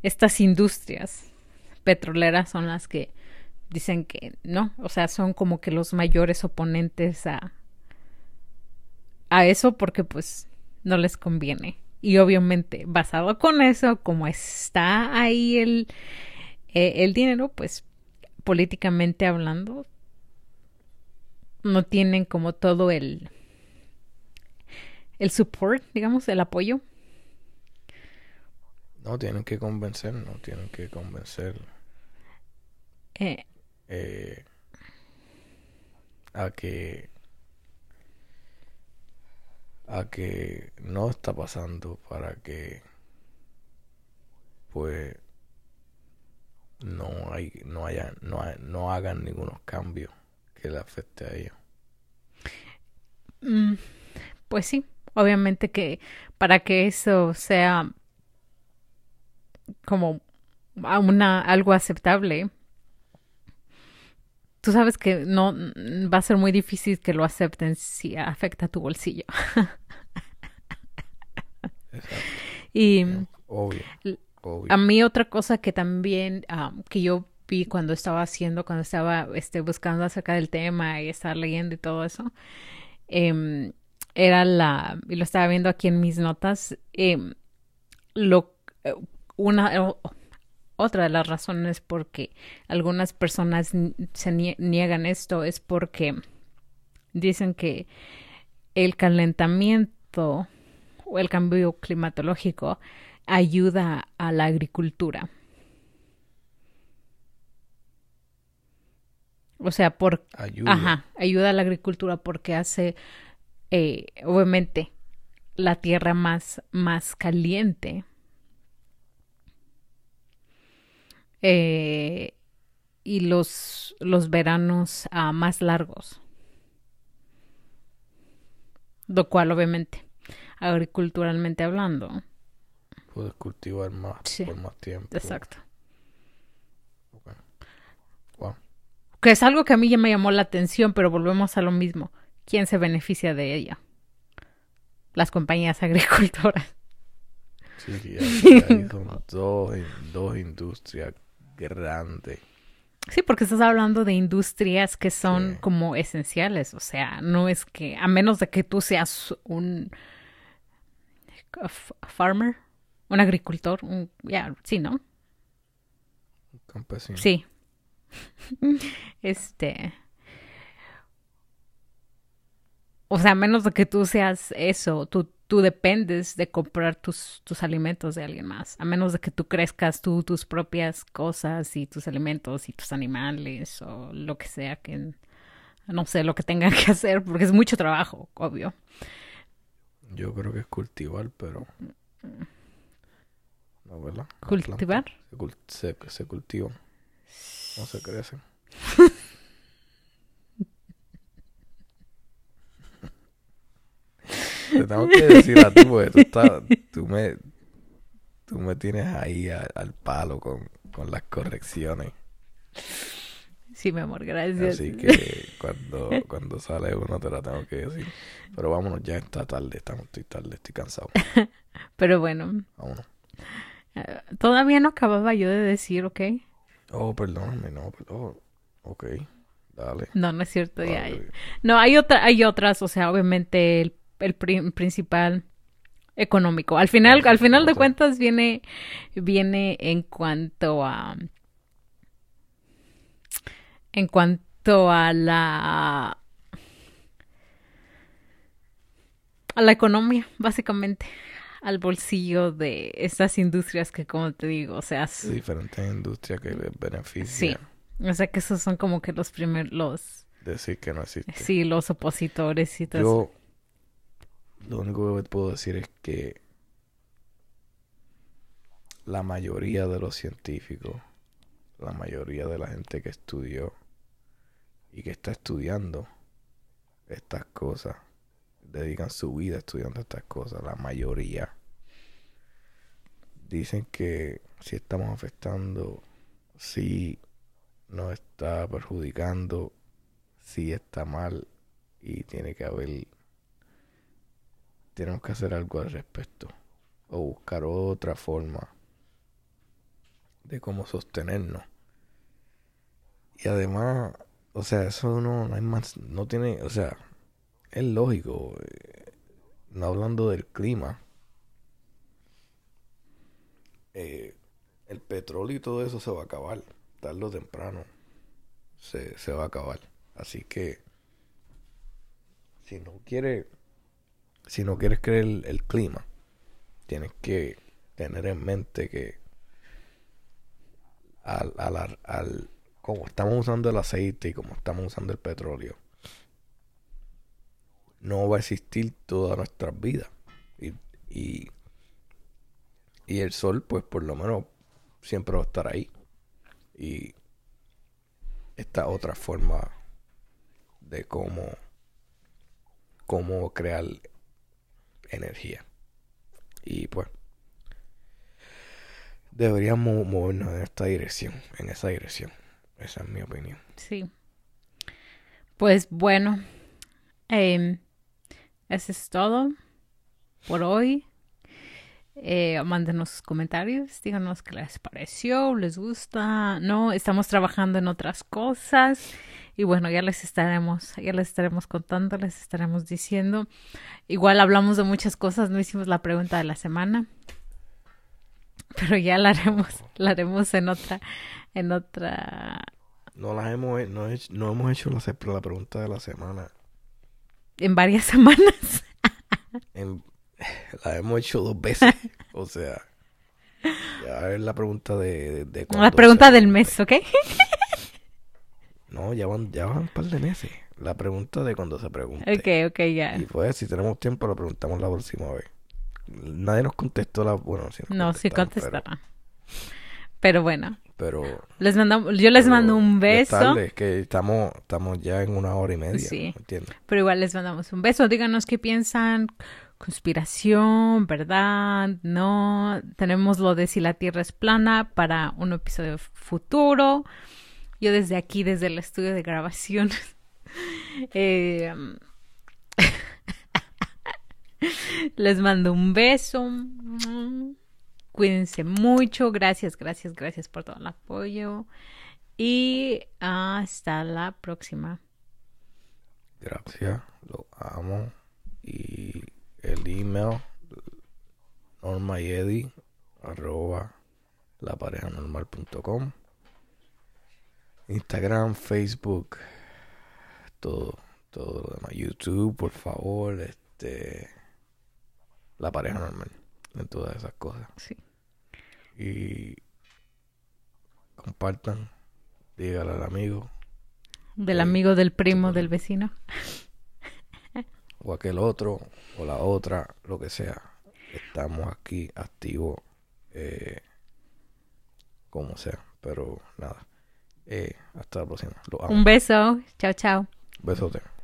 estas industrias petroleras son las que dicen que no, o sea, son como que los mayores oponentes a, a eso porque pues no les conviene. Y obviamente, basado con eso, como está ahí el, eh, el dinero, pues políticamente hablando, no tienen como todo el, el support, digamos, el apoyo. No, tienen que convencer, no tienen que convencer Eh, eh, a que a que no está pasando para que pues no hay no haya no, hay- no hagan ningunos cambios que le afecte a ellos Mm, pues sí, obviamente que para que eso sea como una algo aceptable, tú sabes que no mm, va a ser muy difícil que lo acepten si afecta a tu bolsillo. [laughs] Exacto. y obvio a mí otra cosa que también que yo vi cuando estaba haciendo, cuando estaba este, buscando acerca del tema y estar leyendo y todo eso, em, era la, y lo estaba viendo aquí en mis notas, em, lo, eh, una, otra de las razones por que algunas personas se niegan esto es porque dicen que el calentamiento o el cambio climatológico ayuda a la agricultura. O sea, por ayuda. Ajá, ayuda a la agricultura porque hace eh, obviamente la tierra más, más caliente. Eh, y los, los veranos uh, más largos. Lo cual, obviamente, agriculturalmente hablando. Puedes cultivar más por más tiempo. Exacto. Que es algo que a mí ya me llamó la atención, pero volvemos a lo mismo. ¿Quién se beneficia de ella? Las compañías [laughs] agricultoras. Sí, hay, dos, dos industrias grandes Sí, porque estás hablando de industrias que son como esenciales, o sea, no es que, a menos de que tú seas un farmer, un agricultor, un, ya, sí, ¿no? Un campesino. Sí. [laughs] este. O sea, a menos de que tú seas eso, tú tú dependes de comprar tus, tus alimentos de alguien más, a menos de que tú crezcas tú tus propias cosas y tus alimentos y tus animales o lo que sea que, no sé, lo que tengan que hacer, porque es mucho trabajo, obvio. Yo creo que es cultivar, pero... No, ¿verdad? ¿Cultivar? Se, se, se cultivan, no se crecen. Te tengo que decir a ti porque tú, estás, tú, me, tú me tienes ahí al palo con, con las correcciones. Sí, mi amor, gracias. Así que cuando, cuando sale uno te la tengo que decir. Pero vámonos, ya está tarde, estamos, estoy tarde, estoy cansado. [laughs] Pero bueno. Vámonos. Eh, todavía no acababa yo de decir, ¿ok? Oh, perdóname, no, perdón. Ok, dale. No, no es cierto, ya. No, hay, otra, hay otras, o sea, obviamente el el principal económico. Al final, al final de cuentas viene, viene en cuanto a en cuanto a la a la economía, básicamente, al bolsillo de estas industrias que, como te digo, o sea, diferentes industrias que les benefician. Sí, o sea que esos son como que los primeros, los decir que no existe. Sí, los opositores y todo. Lo único que puedo decir es que la mayoría de los científicos, la mayoría de la gente que estudió y que está estudiando estas cosas, dedican su vida estudiando estas cosas, la mayoría dicen que si estamos afectando, si nos está perjudicando, si está mal y tiene que haber tenemos que hacer algo al respecto o buscar otra forma de cómo sostenernos. Y además, o sea, eso no, hay más, no tiene, o sea, es lógico, eh, no hablando del clima, eh, el petróleo y todo eso se va a acabar, tarde o temprano, se, se va a acabar. Así que, si no quiere si no quieres creer el, clima, tienes que tener en mente que al, al, al, como estamos usando el aceite y como estamos usando el petróleo, no va a existir toda nuestra vida. Y, y el sol, pues por lo menos, siempre va a estar ahí. Y esta otra forma de cómo, cómo crear energía. Y pues deberíamos movernos en esta dirección, en esa dirección. Esa es mi opinión. Sí. Pues bueno, eh, eso es todo por hoy. Eh, mándenos sus comentarios, díganos qué les pareció, les gusta, no, estamos trabajando en otras cosas y bueno, ya les estaremos, ya les estaremos contando, les estaremos diciendo. Igual hablamos de muchas cosas, no hicimos la pregunta de la semana, pero ya la haremos, la haremos en otra, en otra. No las hemos, no, he- no hemos hecho la, la pregunta de la semana. en varias [laughs] semanas. En- [laughs] la hemos hecho dos veces. o sea, ya es la pregunta de, de, de La pregunta del mes, ¿ok? [laughs] No, ya van, ya van un par de meses. La pregunta de cuando se pregunte. Ok, ok, ya. Y pues, si tenemos tiempo, la preguntamos la próxima vez. Nadie nos contestó la... Bueno, sí nos No, sí contestará. Pero bueno, Pero... les mandamos, yo les mando un beso. tarde, es que estamos, estamos ya en una hora y media. Sí. ¿me entiendes? Pero igual les mandamos un beso. Díganos qué piensan. Conspiración, ¿verdad? No. Tenemos lo de si la Tierra es plana para un episodio futuro. Yo desde aquí, desde el estudio de grabación. [laughs] eh, [laughs] les mando un beso. Cuídense mucho. Gracias, gracias, gracias por todo el apoyo. Y hasta la próxima. Gracias, lo amo. Y el email, normayedi, arroba laparejanormal.com. Instagram, Facebook, todo, todo lo demás. YouTube, por favor, este, la pareja normal, en todas esas cosas. Sí. Y compartan, dígale al amigo Del Sí, amigo, del primo, del vecino. O aquel otro o la otra, lo que sea. Estamos aquí activos, eh, como sea. Pero nada, eh, hasta la próxima. Amo. Un beso. Chao, chao. Besote.